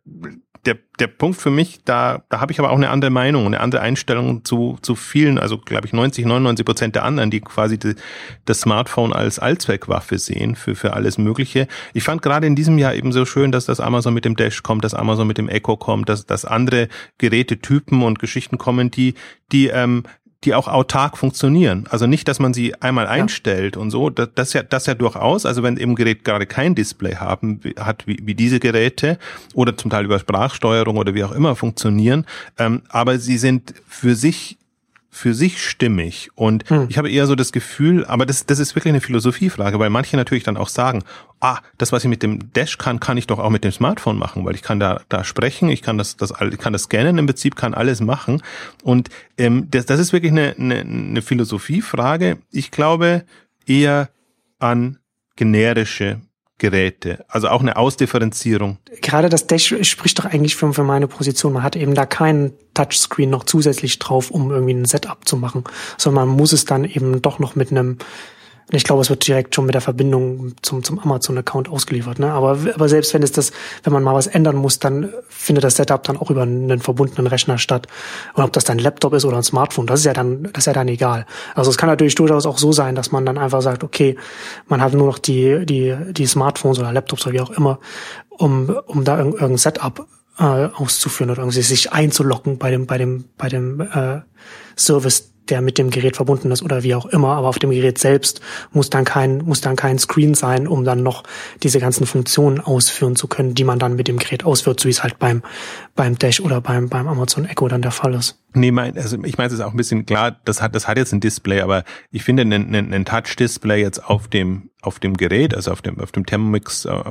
der, der Punkt für mich, da, da habe ich aber auch eine andere Meinung, eine andere Einstellung zu, zu vielen, also glaube ich 90, 99 Prozent der anderen, die quasi die, das Smartphone als Allzweckwaffe sehen für, für alles Mögliche. Ich fand gerade in diesem Jahr eben so schön, dass das Amazon mit dem Dash kommt, dass Amazon mit dem Echo kommt, dass, dass andere Gerätetypen und Geschichten kommen, die, die, ähm, die auch autark funktionieren. Also nicht, dass man sie einmal einstellt ja. und so. Das, das ja, das ja durchaus. Also wenn eben Gerät gerade kein Display haben hat wie, wie diese Geräte oder zum Teil über Sprachsteuerung oder wie auch immer funktionieren, ähm, aber sie sind für sich für sich stimmig. Und hm. ich habe eher so das Gefühl, aber das, das ist wirklich eine Philosophiefrage, weil manche natürlich dann auch sagen, ah, das, was ich mit dem Dash kann, kann ich doch auch mit dem Smartphone machen, weil ich kann da, da sprechen, ich kann das, das, ich kann das scannen im Prinzip, kann alles machen. Und ähm, das, das ist wirklich eine, eine, eine Philosophiefrage. Ich glaube eher an generische Geräte, also auch eine Ausdifferenzierung. Gerade das Dash spricht doch eigentlich für, für meine Position. Man hat eben da keinen Touchscreen noch zusätzlich drauf, um irgendwie ein Setup zu machen, sondern man muss es dann eben doch noch mit einem ich glaube, es wird direkt schon mit der Verbindung zum, zum Amazon-Account ausgeliefert. Ne? Aber, aber selbst wenn es das, wenn man mal was ändern muss, dann findet das Setup dann auch über einen verbundenen Rechner statt. Und ob das dann ein Laptop ist oder ein Smartphone, das ist ja dann, das ist ja dann egal. Also es kann natürlich durchaus auch so sein, dass man dann einfach sagt, okay, man hat nur noch die, die, die Smartphones oder Laptops oder wie auch immer, um, um da irgendein Setup äh, auszuführen oder irgendwie sich einzulocken bei dem, bei dem, bei dem äh, Service, der mit dem Gerät verbunden ist oder wie auch immer, aber auf dem Gerät selbst muss dann kein, muss dann kein Screen sein, um dann noch diese ganzen Funktionen ausführen zu können, die man dann mit dem Gerät ausführt, so wie es halt beim, beim Dash oder beim, beim Amazon Echo dann der Fall ist. Nee, mein, also ich meine, es ist auch ein bisschen klar, das hat, das hat jetzt ein Display, aber ich finde ein, ein, ein Touch-Display jetzt auf dem, auf dem Gerät, also auf dem, auf dem Thermomix, äh,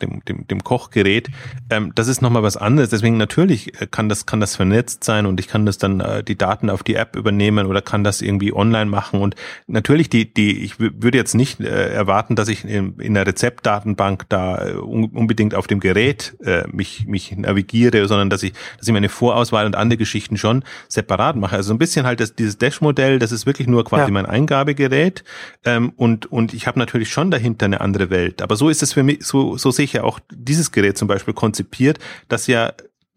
dem, dem, dem Kochgerät, ähm, das ist nochmal was anderes. Deswegen natürlich kann das, kann das vernetzt sein und ich kann das dann äh, die Daten auf die App übernehmen oder kann das irgendwie online machen. Und natürlich die, die, ich würde jetzt nicht äh, erwarten, dass ich in, in der Rezeptdatenbank da äh, unbedingt auf dem Gerät äh, mich, mich navigiere, sondern dass ich, dass ich meine Vorauswahl und andere Geschichten schon separat mache. Also ein bisschen halt das, dieses Dash-Modell, das ist wirklich nur quasi ja. mein Eingabegerät. Ähm, und, und ich habe natürlich schon dahinter eine andere Welt. Aber so ist es für mich, so, so sehe ich ja auch dieses Gerät zum Beispiel konzipiert, dass ja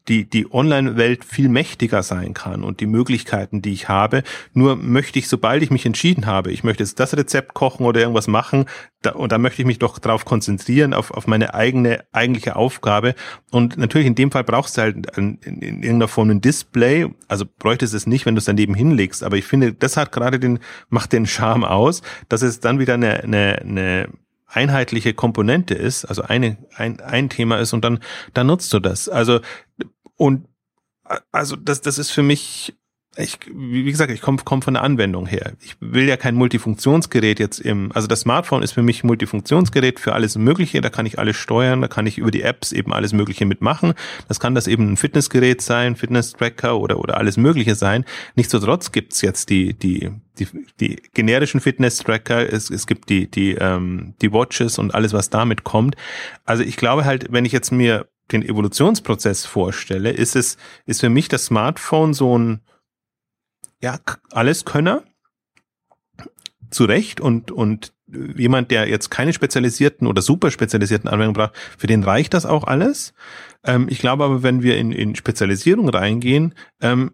die, die Online-Welt viel mächtiger sein kann und die Möglichkeiten, die ich habe. Nur möchte ich, sobald ich mich entschieden habe, ich möchte jetzt das Rezept kochen oder irgendwas machen, da, und da möchte ich mich doch darauf konzentrieren, auf, auf meine eigene eigentliche Aufgabe. Und natürlich in dem Fall brauchst du halt ein, in, in irgendeiner Form ein Display. Also bräuchtest es nicht, wenn du es daneben hinlegst. Aber ich finde, das hat gerade den, macht den Charme aus, dass es dann wieder eine, eine, eine einheitliche Komponente ist, also eine, ein, ein Thema ist und dann, dann nutzt du das. Also und also das, das ist für mich, ich, wie gesagt, ich komme komm von der Anwendung her. Ich will ja kein Multifunktionsgerät jetzt im, also das Smartphone ist für mich ein Multifunktionsgerät für alles Mögliche, da kann ich alles steuern, da kann ich über die Apps eben alles Mögliche mitmachen. Das kann das eben ein Fitnessgerät sein, Fitness-Tracker oder, oder alles Mögliche sein. Nichtsdestotrotz gibt's jetzt die, die, die, die generischen Fitness-Tracker, es, es gibt die, die, ähm, die Watches und alles, was damit kommt. Also ich glaube halt, wenn ich jetzt mir den Evolutionsprozess vorstelle, ist es, ist für mich das Smartphone so ein, ja, Alleskönner. Zu Recht und, und jemand, der jetzt keine spezialisierten oder super spezialisierten Anwendungen braucht, für den reicht das auch alles. Ähm, ich glaube aber, wenn wir in, in Spezialisierung reingehen, ähm,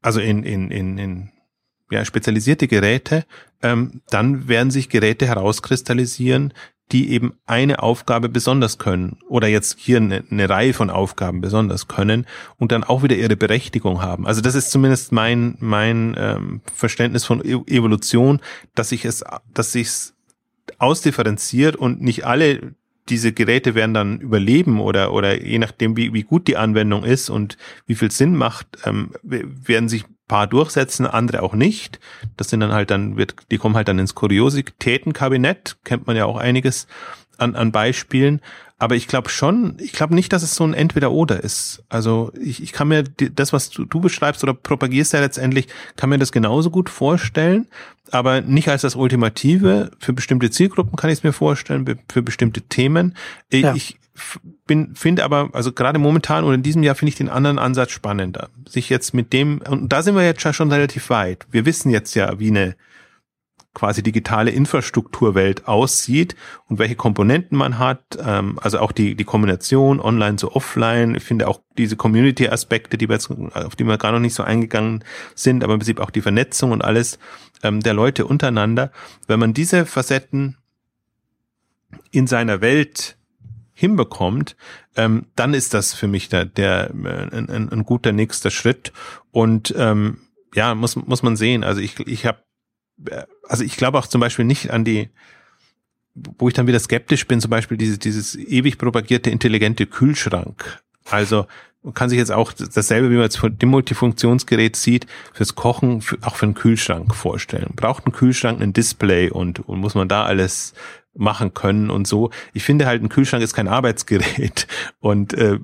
also in, in, in, in ja, spezialisierte Geräte, ähm, dann werden sich Geräte herauskristallisieren, die eben eine Aufgabe besonders können oder jetzt hier eine, eine, Reihe von Aufgaben besonders können und dann auch wieder ihre Berechtigung haben. Also das ist zumindest mein mein ähm, Verständnis von e Evolution, dass sich es dass sich's ausdifferenziert und nicht alle diese Geräte werden dann überleben oder oder je nachdem wie wie gut die Anwendung ist und wie viel Sinn macht, ähm, werden sich paar durchsetzen, andere auch nicht. Das sind dann halt dann, wird, die kommen halt dann ins Kuriositätenkabinett, kennt man ja auch einiges an, an Beispielen. Aber ich glaube schon, ich glaube nicht, dass es so ein Entweder-Oder ist. Also ich, ich kann mir das, was du, du beschreibst oder propagierst ja letztendlich, kann mir das genauso gut vorstellen, aber nicht als das Ultimative. Für bestimmte Zielgruppen kann ich es mir vorstellen, für bestimmte Themen. Ich, ja. ich bin, finde aber, also gerade momentan oder in diesem Jahr finde ich den anderen Ansatz spannender. Sich jetzt mit dem, und da sind wir jetzt schon relativ weit. Wir wissen jetzt ja, wie eine quasi digitale Infrastrukturwelt aussieht und welche Komponenten man hat, ähm, also auch die, die Kombination online zu offline. Ich finde auch diese Community-Aspekte, die wir jetzt, auf die wir gar noch nicht so eingegangen sind, aber im Prinzip auch die Vernetzung und alles ähm, der Leute untereinander. Wenn man diese Facetten in seiner Welt hinbekommt, ähm, dann ist das für mich der, der äh, ein, ein, ein guter nächster Schritt. Und ähm, ja, muss, muss man sehen. Also ich, ich habe, also ich glaube auch zum Beispiel nicht an die, wo ich dann wieder skeptisch bin, zum Beispiel dieses, dieses ewig propagierte intelligente Kühlschrank. Also man kann sich jetzt auch dasselbe, wie man jetzt von dem Multifunktionsgerät sieht, fürs Kochen, auch für einen Kühlschrank vorstellen. Braucht ein Kühlschrank ein Display und, und muss man da alles machen können und so. Ich finde halt, ein Kühlschrank ist kein Arbeitsgerät [laughs] und äh,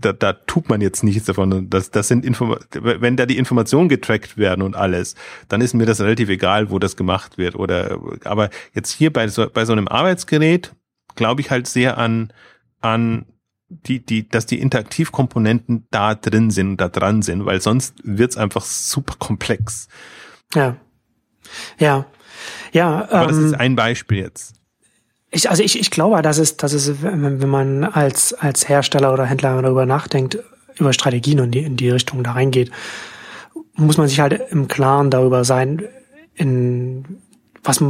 da, da tut man jetzt nichts davon. Das, das sind Inform wenn da die Informationen getrackt werden und alles, dann ist mir das relativ egal, wo das gemacht wird. Oder aber jetzt hier bei so, bei so einem Arbeitsgerät glaube ich halt sehr an an die, die, dass die Interaktivkomponenten da drin sind, da dran sind, weil sonst wird's einfach super komplex. Ja. Ja. Ja. Aber ähm, das ist ein Beispiel jetzt. Ich, also ich, ich glaube, dass es, dass es, wenn man als, als Hersteller oder Händler darüber nachdenkt, über Strategien und die, in die Richtung da reingeht, muss man sich halt im Klaren darüber sein, in was,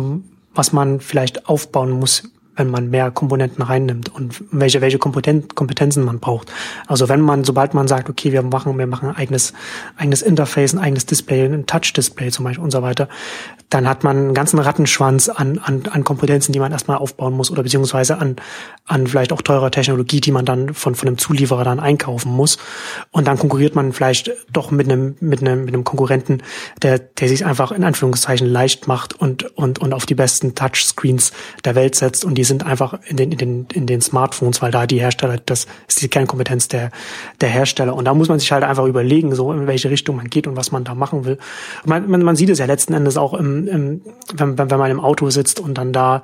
was man vielleicht aufbauen muss, wenn man mehr Komponenten reinnimmt und welche, welche Kompetenzen man braucht. Also wenn man, sobald man sagt, okay, wir machen, wir machen ein eigenes, eigenes Interface, ein eigenes Display, ein Touch-Display zum Beispiel und so weiter, dann hat man einen ganzen Rattenschwanz an, an, an Kompetenzen, die man erstmal aufbauen muss oder beziehungsweise an, an vielleicht auch teurer Technologie, die man dann von, von einem Zulieferer dann einkaufen muss. Und dann konkurriert man vielleicht doch mit einem, mit einem, mit einem Konkurrenten, der, der sich einfach in Anführungszeichen leicht macht und, und, und auf die besten Touchscreens der Welt setzt und die sind einfach in den, in den, in den Smartphones, weil da die Hersteller, das ist die Kernkompetenz der, der Hersteller. Und da muss man sich halt einfach überlegen, so in welche Richtung man geht und was man da machen will. Man, man, man sieht es ja letzten Endes auch im, im wenn, wenn man im Auto sitzt und dann da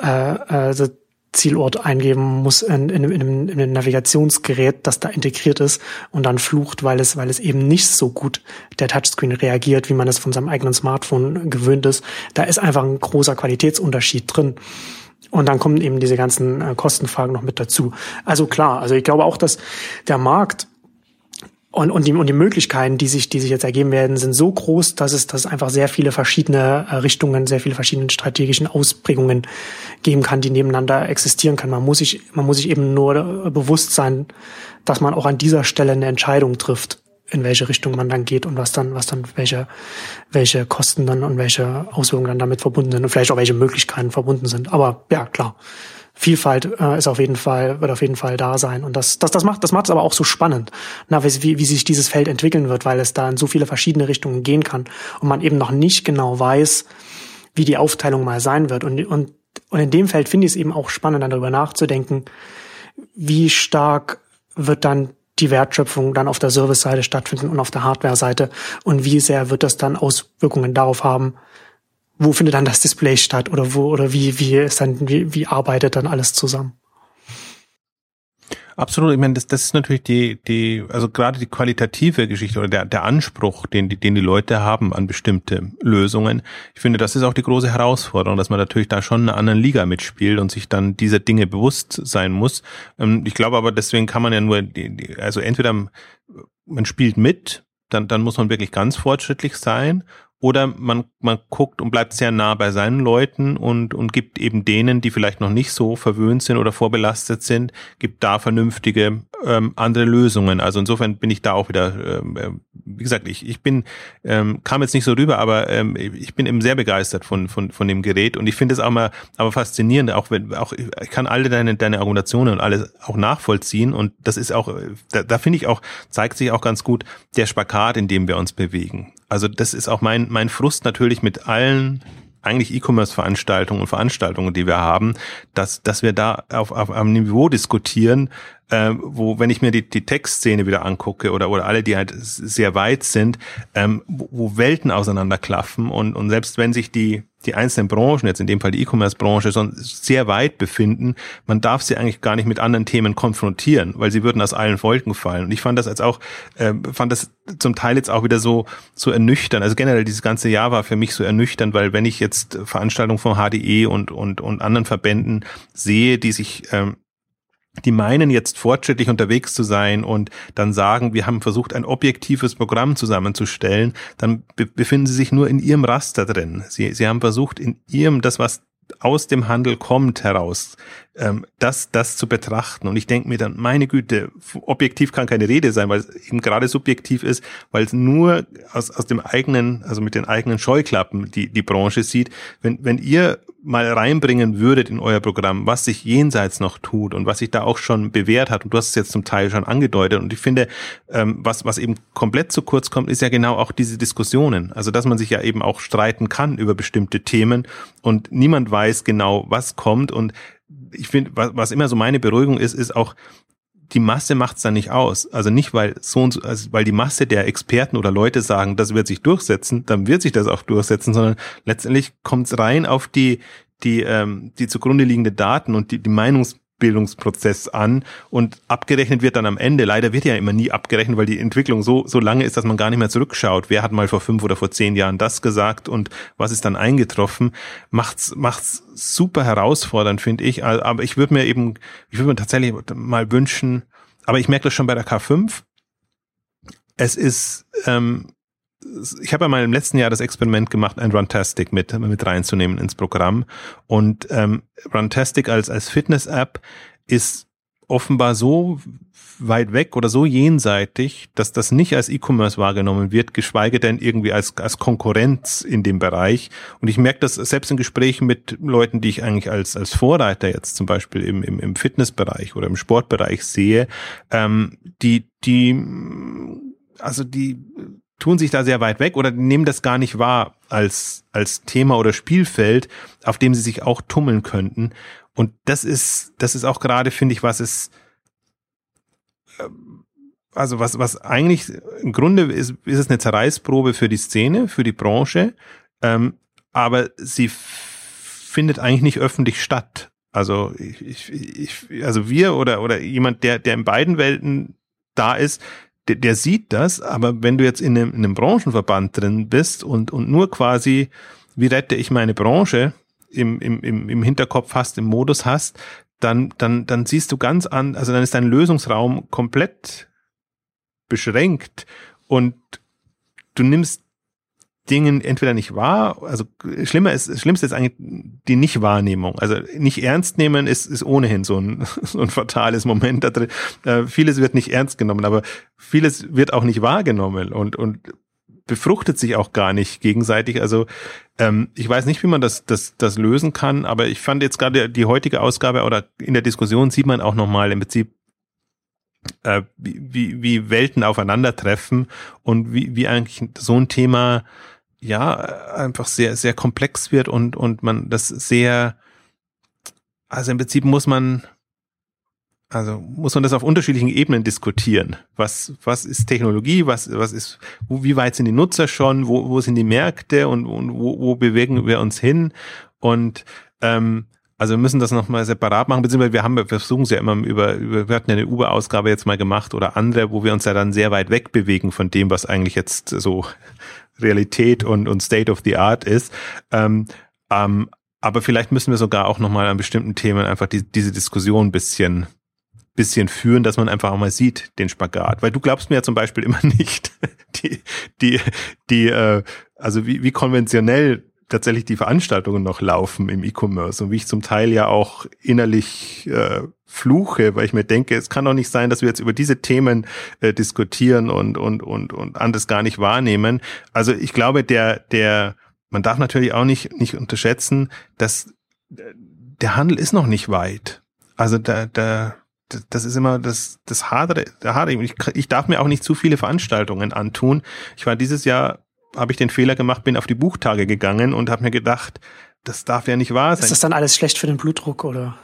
äh, äh, Zielort eingeben muss in, in, in, einem, in einem Navigationsgerät, das da integriert ist und dann flucht, weil es, weil es eben nicht so gut der Touchscreen reagiert, wie man es von seinem eigenen Smartphone gewöhnt ist. Da ist einfach ein großer Qualitätsunterschied drin. Und dann kommen eben diese ganzen äh, Kostenfragen noch mit dazu. Also klar, also ich glaube auch, dass der Markt und, und, die, und die Möglichkeiten, die sich, die sich jetzt ergeben werden, sind so groß, dass es, dass es einfach sehr viele verschiedene äh, Richtungen, sehr viele verschiedene strategischen Ausprägungen geben kann, die nebeneinander existieren können. Man muss sich, man muss sich eben nur bewusst sein, dass man auch an dieser Stelle eine Entscheidung trifft in welche Richtung man dann geht und was dann, was dann, welche, welche Kosten dann und welche Auswirkungen dann damit verbunden sind und vielleicht auch welche Möglichkeiten verbunden sind. Aber ja, klar. Vielfalt äh, ist auf jeden Fall, wird auf jeden Fall da sein. Und das, das, das macht, das macht es aber auch so spannend, na, wie, wie sich dieses Feld entwickeln wird, weil es da in so viele verschiedene Richtungen gehen kann und man eben noch nicht genau weiß, wie die Aufteilung mal sein wird. Und, und, und in dem Feld finde ich es eben auch spannend, dann darüber nachzudenken, wie stark wird dann die Wertschöpfung dann auf der Service-Seite stattfinden und auf der Hardware-Seite und wie sehr wird das dann Auswirkungen darauf haben, wo findet dann das Display statt oder wo oder wie wie ist dann wie, wie arbeitet dann alles zusammen? Absolut, ich meine, das, das ist natürlich die, die, also gerade die qualitative Geschichte oder der, der Anspruch, den die, den die Leute haben an bestimmte Lösungen. Ich finde, das ist auch die große Herausforderung, dass man natürlich da schon in einer anderen Liga mitspielt und sich dann dieser Dinge bewusst sein muss. Ähm, ich glaube aber, deswegen kann man ja nur, also entweder man spielt mit, dann, dann muss man wirklich ganz fortschrittlich sein oder man, man guckt und bleibt sehr nah bei seinen Leuten und, und gibt eben denen, die vielleicht noch nicht so verwöhnt sind oder vorbelastet sind, gibt da vernünftige ähm, andere Lösungen. Also insofern bin ich da auch wieder, ähm, äh, wie gesagt, ich, ich bin, ähm, kam jetzt nicht so rüber, aber ähm, ich bin eben sehr begeistert von, von, von dem Gerät und ich finde es auch mal aber faszinierend, auch wenn, auch ich kann alle deine, deine Argumentationen und alles auch nachvollziehen und das ist auch, da, da finde ich auch, zeigt sich auch ganz gut der Spagat, in dem wir uns bewegen. Also das ist auch mein, mein Frust natürlich mit allen eigentlich E-Commerce-Veranstaltungen und Veranstaltungen, die wir haben, dass, dass wir da auf, auf einem Niveau diskutieren, äh, wo, wenn ich mir die, die Textszene wieder angucke oder, oder alle, die halt sehr weit sind, ähm, wo, wo Welten auseinanderklaffen und, und selbst wenn sich die, die einzelnen Branchen, jetzt in dem Fall die E-Commerce-Branche, sehr weit befinden. Man darf sie eigentlich gar nicht mit anderen Themen konfrontieren, weil sie würden aus allen Wolken fallen. Und ich fand das als auch, äh, fand das zum Teil jetzt auch wieder so, so ernüchternd. Also generell dieses ganze Jahr war für mich so ernüchternd, weil wenn ich jetzt Veranstaltungen von HDE und, und, und anderen Verbänden sehe, die sich ähm, die meinen jetzt fortschrittlich unterwegs zu sein und dann sagen, wir haben versucht, ein objektives Programm zusammenzustellen, dann be befinden sie sich nur in ihrem Raster drin. Sie, sie haben versucht, in ihrem, das, was aus dem Handel kommt heraus, ähm, das, das zu betrachten. Und ich denke mir dann, meine Güte, objektiv kann keine Rede sein, weil es eben gerade subjektiv ist, weil es nur aus, aus dem eigenen, also mit den eigenen Scheuklappen die, die Branche sieht. Wenn, wenn ihr mal reinbringen würdet in euer Programm, was sich jenseits noch tut und was sich da auch schon bewährt hat, und du hast es jetzt zum Teil schon angedeutet, und ich finde, ähm, was, was eben komplett zu kurz kommt, ist ja genau auch diese Diskussionen. Also, dass man sich ja eben auch streiten kann über bestimmte Themen und niemand weiß genau, was kommt. Und ich finde, was, was immer so meine Beruhigung ist, ist auch, die Masse macht's dann nicht aus. Also nicht, weil so und so, also weil die Masse der Experten oder Leute sagen, das wird sich durchsetzen, dann wird sich das auch durchsetzen, sondern letztendlich kommt's rein auf die, die, ähm, die zugrunde liegende Daten und die, die Meinungs Bildungsprozess an und abgerechnet wird dann am Ende. Leider wird ja immer nie abgerechnet, weil die Entwicklung so, so lange ist, dass man gar nicht mehr zurückschaut. Wer hat mal vor fünf oder vor zehn Jahren das gesagt und was ist dann eingetroffen? Macht's, macht's super herausfordernd, finde ich. Aber ich würde mir eben, ich würde mir tatsächlich mal wünschen, aber ich merke das schon bei der K5. Es ist, ähm, ich habe ja mal im letzten Jahr das Experiment gemacht, ein Runtastic mit, mit reinzunehmen ins Programm. Und ähm, Runtastic als, als Fitness-App ist offenbar so weit weg oder so jenseitig, dass das nicht als E-Commerce wahrgenommen wird, geschweige denn irgendwie als, als Konkurrenz in dem Bereich. Und ich merke das selbst in Gesprächen mit Leuten, die ich eigentlich als, als Vorreiter jetzt zum Beispiel im, im, im Fitnessbereich oder im Sportbereich sehe, ähm, die, die, also die tun sich da sehr weit weg oder nehmen das gar nicht wahr als, als Thema oder Spielfeld, auf dem sie sich auch tummeln könnten. Und das ist, das ist auch gerade, finde ich, was es, ähm, also was, was eigentlich im Grunde ist, ist es eine Zerreißprobe für die Szene, für die Branche, ähm, aber sie findet eigentlich nicht öffentlich statt. Also ich, ich, ich, also wir oder oder jemand, der der in beiden Welten da ist, der, der sieht das, aber wenn du jetzt in einem, in einem Branchenverband drin bist und, und nur quasi, wie rette ich meine Branche im, im, im, Hinterkopf hast, im Modus hast, dann, dann, dann siehst du ganz an, also dann ist dein Lösungsraum komplett beschränkt und du nimmst Dingen entweder nicht wahr, also schlimmer ist, Schlimmste ist eigentlich die Nichtwahrnehmung. Also nicht ernst nehmen ist, ist ohnehin so ein, [laughs] so ein fatales Moment da drin. Äh, vieles wird nicht ernst genommen, aber vieles wird auch nicht wahrgenommen und, und befruchtet sich auch gar nicht gegenseitig. Also ähm, ich weiß nicht, wie man das, das, das lösen kann, aber ich fand jetzt gerade die heutige Ausgabe oder in der Diskussion sieht man auch nochmal im Prinzip äh, wie, wie Welten aufeinandertreffen und wie, wie eigentlich so ein Thema ja, einfach sehr, sehr komplex wird und, und man das sehr, also im Prinzip muss man, also muss man das auf unterschiedlichen Ebenen diskutieren. Was, was ist Technologie? Was, was ist, wo, wie weit sind die Nutzer schon? Wo, wo sind die Märkte und, und wo, wo bewegen wir uns hin? Und ähm, also wir müssen das nochmal separat machen, beziehungsweise wir haben, wir versuchen es ja immer über, über, wir hatten ja eine Uber-Ausgabe jetzt mal gemacht oder andere, wo wir uns ja dann sehr weit weg bewegen von dem, was eigentlich jetzt so Realität und, und State of the Art ist. Ähm, ähm, aber vielleicht müssen wir sogar auch nochmal an bestimmten Themen einfach die, diese Diskussion ein bisschen, bisschen führen, dass man einfach auch mal sieht, den Spagat. Weil du glaubst mir ja zum Beispiel immer [laughs] nicht, die, die, die, äh, also wie, wie konventionell tatsächlich die Veranstaltungen noch laufen im E-Commerce und wie ich zum Teil ja auch innerlich äh, fluche, weil ich mir denke, es kann doch nicht sein, dass wir jetzt über diese Themen äh, diskutieren und und und und anders gar nicht wahrnehmen. Also ich glaube, der der man darf natürlich auch nicht nicht unterschätzen, dass äh, der Handel ist noch nicht weit. Also da da das ist immer das, das Hadere, der Hadere. Ich, ich darf mir auch nicht zu viele Veranstaltungen antun. Ich war dieses Jahr habe ich den Fehler gemacht, bin auf die Buchtage gegangen und habe mir gedacht, das darf ja nicht wahr sein. Ist das dann alles schlecht für den Blutdruck oder?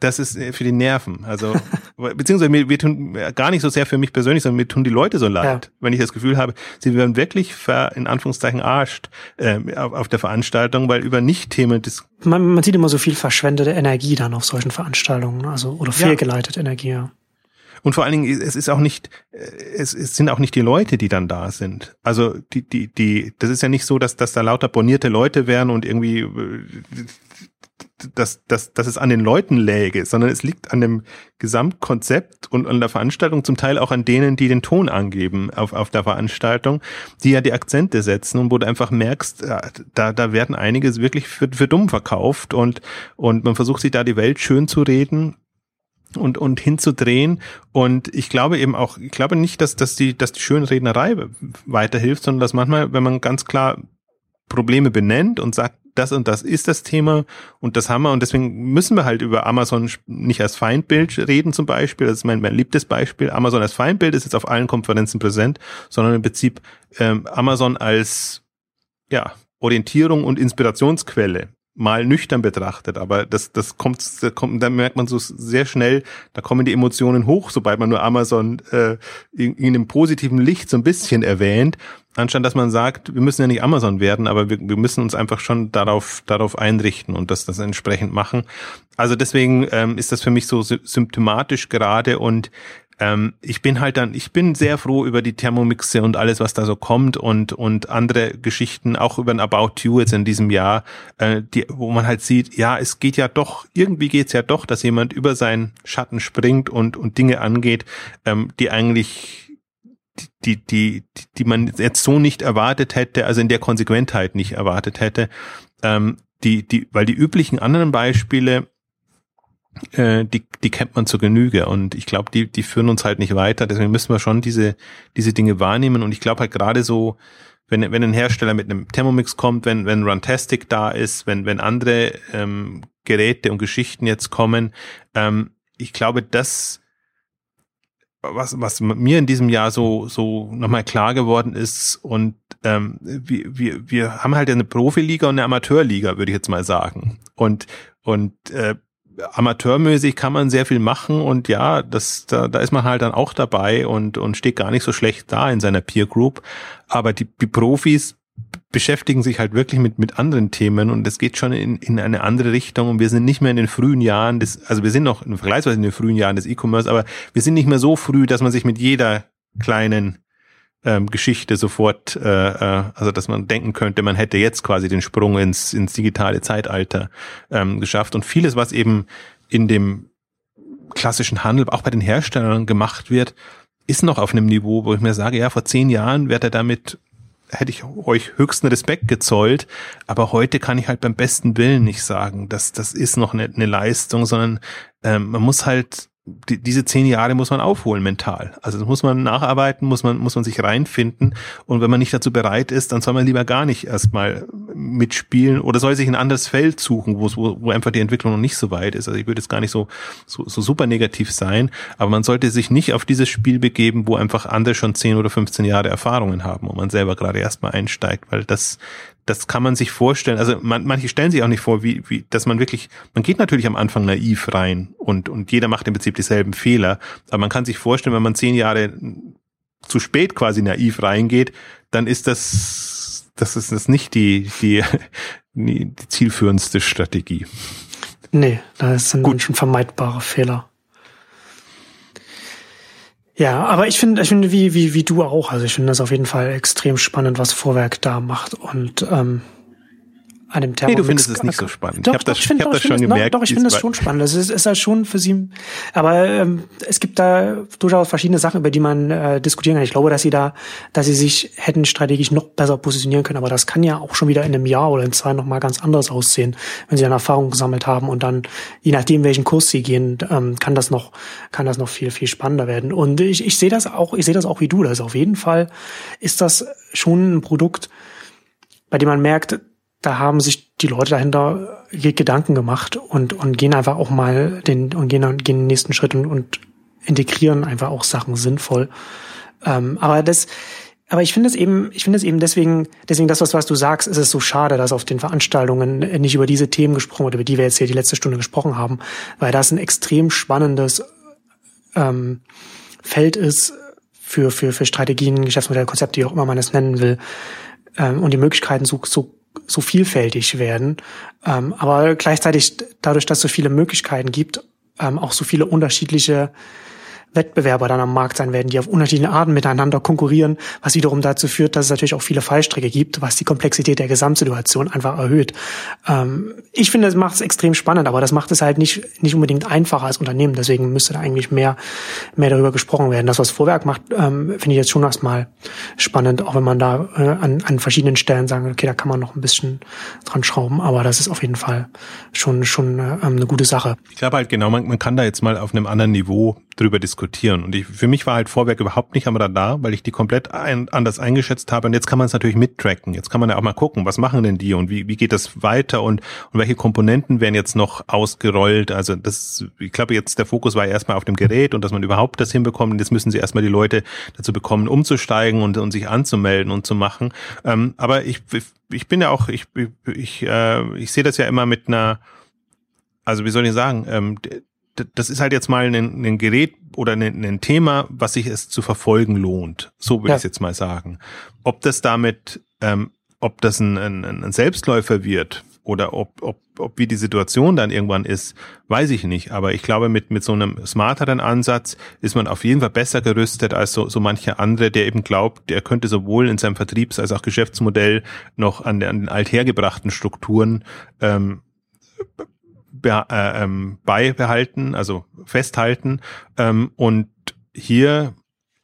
Das ist äh, für die Nerven. Also, [laughs] beziehungsweise mir, mir tun gar nicht so sehr für mich persönlich, sondern mir tun die Leute so leid, ja. wenn ich das Gefühl habe, sie werden wirklich ver, in Anführungszeichen arscht äh, auf, auf der Veranstaltung, weil über Nicht-Themen man, man sieht immer so viel verschwendete Energie dann auf solchen Veranstaltungen, also oder fehlgeleitete ja. Energie. Ja. Und vor allen Dingen, es ist auch nicht, äh, es, es sind auch nicht die Leute, die dann da sind. Also die, die, die, das ist ja nicht so, dass, dass da lauter bonierte Leute wären und irgendwie äh, dass, dass, dass es an den Leuten läge, sondern es liegt an dem Gesamtkonzept und an der Veranstaltung, zum Teil auch an denen, die den Ton angeben auf, auf der Veranstaltung, die ja die Akzente setzen und wo du einfach merkst, da, da werden einiges wirklich für, für dumm verkauft und, und man versucht sich da die Welt schön zu reden und, und hinzudrehen. Und ich glaube eben auch, ich glaube nicht, dass, dass die, dass die Schönrednerei weiterhilft, sondern dass manchmal, wenn man ganz klar Probleme benennt und sagt, das und das ist das Thema und das haben wir und deswegen müssen wir halt über Amazon nicht als Feindbild reden zum Beispiel, das ist mein, mein liebtes Beispiel. Amazon als Feindbild ist jetzt auf allen Konferenzen präsent, sondern im Prinzip ähm, Amazon als ja, Orientierung und Inspirationsquelle mal nüchtern betrachtet, aber das, das kommt, das kommt, da merkt man so sehr schnell, da kommen die Emotionen hoch, sobald man nur Amazon äh, in, in einem positiven Licht so ein bisschen erwähnt, anstatt dass man sagt, wir müssen ja nicht Amazon werden, aber wir, wir müssen uns einfach schon darauf, darauf einrichten und das, das entsprechend machen. Also deswegen ähm, ist das für mich so symptomatisch gerade und ähm, ich bin halt dann, ich bin sehr froh über die Thermomixe und alles, was da so kommt und und andere Geschichten, auch über ein About You jetzt in diesem Jahr, äh, die, wo man halt sieht, ja, es geht ja doch, irgendwie geht's ja doch, dass jemand über seinen Schatten springt und und Dinge angeht, ähm, die eigentlich die, die, die, man jetzt so nicht erwartet hätte, also in der Konsequentheit nicht erwartet hätte. Ähm, die, die, weil die üblichen anderen Beispiele, äh, die, die kennt man zur Genüge und ich glaube, die, die führen uns halt nicht weiter. Deswegen müssen wir schon diese, diese Dinge wahrnehmen und ich glaube halt gerade so, wenn, wenn ein Hersteller mit einem Thermomix kommt, wenn, wenn Runtastic da ist, wenn, wenn andere ähm, Geräte und Geschichten jetzt kommen, ähm, ich glaube, das, was, was mir in diesem Jahr so, so nochmal klar geworden ist und ähm, wir, wir, wir haben halt eine Profiliga und eine Amateurliga, würde ich jetzt mal sagen. Und, und äh, amateurmäßig kann man sehr viel machen und ja, das, da, da ist man halt dann auch dabei und, und steht gar nicht so schlecht da in seiner Peer Group. Aber die, die Profis beschäftigen sich halt wirklich mit, mit anderen Themen und es geht schon in, in eine andere Richtung und wir sind nicht mehr in den frühen Jahren des, also wir sind noch vergleichsweise in den frühen Jahren des E-Commerce, aber wir sind nicht mehr so früh, dass man sich mit jeder kleinen ähm, Geschichte sofort, äh, äh, also dass man denken könnte, man hätte jetzt quasi den Sprung ins, ins digitale Zeitalter ähm, geschafft. Und vieles, was eben in dem klassischen Handel, auch bei den Herstellern gemacht wird, ist noch auf einem Niveau, wo ich mir sage, ja, vor zehn Jahren wäre er damit hätte ich euch höchsten Respekt gezollt, aber heute kann ich halt beim besten Willen nicht sagen, dass das ist noch eine, eine Leistung, sondern ähm, man muss halt die, diese zehn Jahre muss man aufholen mental. Also das muss man nacharbeiten, muss man, muss man sich reinfinden. Und wenn man nicht dazu bereit ist, dann soll man lieber gar nicht erstmal mitspielen oder soll sich ein anderes Feld suchen, wo, wo, einfach die Entwicklung noch nicht so weit ist. Also ich würde jetzt gar nicht so, so, so super negativ sein, aber man sollte sich nicht auf dieses Spiel begeben, wo einfach andere schon zehn oder 15 Jahre Erfahrungen haben und man selber gerade erstmal einsteigt, weil das, das kann man sich vorstellen. Also man, manche stellen sich auch nicht vor, wie, wie, dass man wirklich, man geht natürlich am Anfang naiv rein und, und jeder macht im Prinzip dieselben Fehler. Aber man kann sich vorstellen, wenn man zehn Jahre zu spät quasi naiv reingeht, dann ist das, das ist das nicht die, [laughs] die, die zielführendste Strategie. Nee, das sind Gut. schon vermeidbare Fehler. Ja, aber ich finde, ich finde, wie, wie, wie du auch. Also ich finde das auf jeden Fall extrem spannend, was Vorwerk da macht. Und ähm, an dem Thermomix. Nee, du findest es nicht so spannend. Doch, ich habe das, ich find, ich hab das schon gemerkt. Doch, doch ich finde das schon spannend. Das ist, ist halt schon für sie. Aber ähm, es gibt da durchaus verschiedene Sachen, über die man äh, diskutieren kann. Ich glaube, dass sie da, dass sie sich hätten strategisch noch besser positionieren können. Aber das kann ja auch schon wieder in einem Jahr oder in zwei noch mal ganz anders aussehen, wenn sie eine Erfahrung gesammelt haben und dann, je nachdem, welchen Kurs sie gehen, ähm, kann das noch, kann das noch viel, viel spannender werden. Und ich, ich sehe das auch, ich sehe das auch wie du. Das auf jeden Fall ist das schon ein Produkt, bei dem man merkt, da haben sich die Leute dahinter Gedanken gemacht und, und gehen einfach auch mal den, und gehen, gehen den nächsten Schritt und, und integrieren einfach auch Sachen sinnvoll. Ähm, aber das, aber ich finde es eben, ich finde es eben deswegen, deswegen das, was, was du sagst, ist es so schade, dass auf den Veranstaltungen nicht über diese Themen gesprochen wird, über die wir jetzt hier die letzte Stunde gesprochen haben, weil das ein extrem spannendes ähm, Feld ist für, für, für Strategien, Geschäftsmodelle, Konzepte, wie auch immer man es nennen will, ähm, und die Möglichkeiten so, so so vielfältig werden, ähm, aber gleichzeitig dadurch, dass es so viele Möglichkeiten gibt, ähm, auch so viele unterschiedliche Wettbewerber dann am Markt sein werden, die auf unterschiedliche Arten miteinander konkurrieren, was wiederum dazu führt, dass es natürlich auch viele Fallstrecke gibt, was die Komplexität der Gesamtsituation einfach erhöht. Ähm, ich finde, das macht es extrem spannend, aber das macht es halt nicht, nicht unbedingt einfacher als Unternehmen. Deswegen müsste da eigentlich mehr, mehr darüber gesprochen werden. Das, was Vorwerk macht, ähm, finde ich jetzt schon erstmal spannend, auch wenn man da äh, an, an verschiedenen Stellen sagen, okay, da kann man noch ein bisschen dran schrauben, aber das ist auf jeden Fall schon, schon äh, eine gute Sache. Ich glaube halt genau, man, man kann da jetzt mal auf einem anderen Niveau drüber diskutieren. Und ich, für mich war halt Vorwerk überhaupt nicht am Radar, weil ich die komplett ein, anders eingeschätzt habe. Und jetzt kann man es natürlich mittracken. Jetzt kann man ja auch mal gucken, was machen denn die und wie, wie geht das weiter und, und welche Komponenten werden jetzt noch ausgerollt. Also das, ich glaube jetzt der Fokus war erstmal auf dem Gerät und dass man überhaupt das hinbekommt. Und jetzt müssen sie erstmal die Leute dazu bekommen, umzusteigen und, und sich anzumelden und zu machen. Ähm, aber ich, ich bin ja auch, ich, ich, äh, ich sehe das ja immer mit einer, also wie soll ich sagen, ähm, das ist halt jetzt mal ein, ein Gerät oder ein, ein, Thema, was sich es zu verfolgen lohnt. So würde ja. ich jetzt mal sagen. Ob das damit, ähm, ob das ein, ein, ein Selbstläufer wird oder ob, ob, ob wie die Situation dann irgendwann ist, weiß ich nicht. Aber ich glaube, mit, mit so einem smarteren Ansatz ist man auf jeden Fall besser gerüstet als so, so mancher andere, der eben glaubt, der könnte sowohl in seinem Vertriebs- als auch Geschäftsmodell noch an, an den althergebrachten Strukturen ähm, be äh, ähm, beibehalten, also festhalten. Ähm, und hier,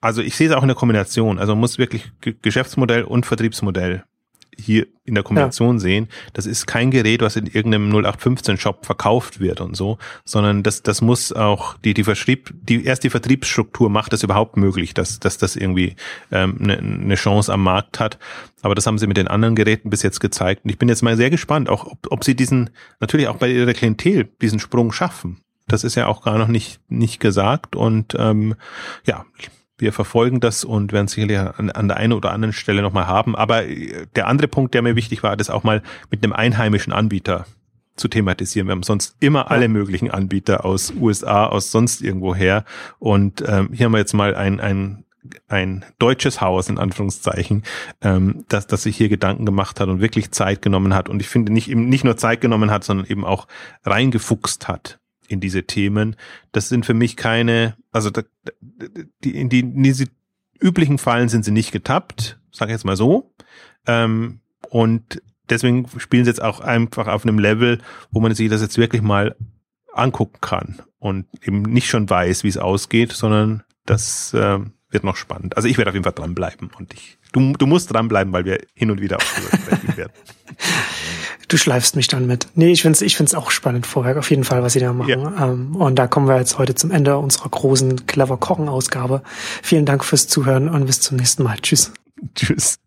also ich sehe es auch in der Kombination. Also muss wirklich G Geschäftsmodell und Vertriebsmodell hier in der Kombination ja. sehen. Das ist kein Gerät, was in irgendeinem 0815-Shop verkauft wird und so, sondern das, das muss auch die, die Vertrieb, die erst die Vertriebsstruktur macht es überhaupt möglich, dass, dass das irgendwie ähm, eine, eine Chance am Markt hat. Aber das haben sie mit den anderen Geräten bis jetzt gezeigt. Und ich bin jetzt mal sehr gespannt, auch ob, ob sie diesen, natürlich auch bei ihrer Klientel, diesen Sprung schaffen. Das ist ja auch gar noch nicht, nicht gesagt. Und ähm, ja, wir verfolgen das und werden sicherlich an, an der einen oder anderen Stelle nochmal haben. Aber äh, der andere Punkt, der mir wichtig war, das auch mal mit einem einheimischen Anbieter zu thematisieren. Wir haben sonst immer alle möglichen Anbieter aus USA, aus sonst irgendwo her. Und ähm, hier haben wir jetzt mal ein, ein, ein deutsches Haus, in Anführungszeichen, ähm, das, das sich hier Gedanken gemacht hat und wirklich Zeit genommen hat. Und ich finde, nicht, eben nicht nur Zeit genommen hat, sondern eben auch reingefuchst hat in diese Themen. Das sind für mich keine, also die, in, die, in diese üblichen Fallen sind sie nicht getappt, sage ich jetzt mal so. Ähm, und deswegen spielen sie jetzt auch einfach auf einem Level, wo man sich das jetzt wirklich mal angucken kann und eben nicht schon weiß, wie es ausgeht, sondern das äh, wird noch spannend. Also ich werde auf jeden Fall dranbleiben und ich, du, du musst dranbleiben, weil wir hin und wieder auch [laughs] werden. Du schleifst mich dann mit. Nee, ich find's, ich find's auch spannend vorher, auf jeden Fall, was sie da machen. Ja. Ähm, und da kommen wir jetzt heute zum Ende unserer großen Clever Kochen Ausgabe. Vielen Dank fürs Zuhören und bis zum nächsten Mal. Tschüss. Tschüss.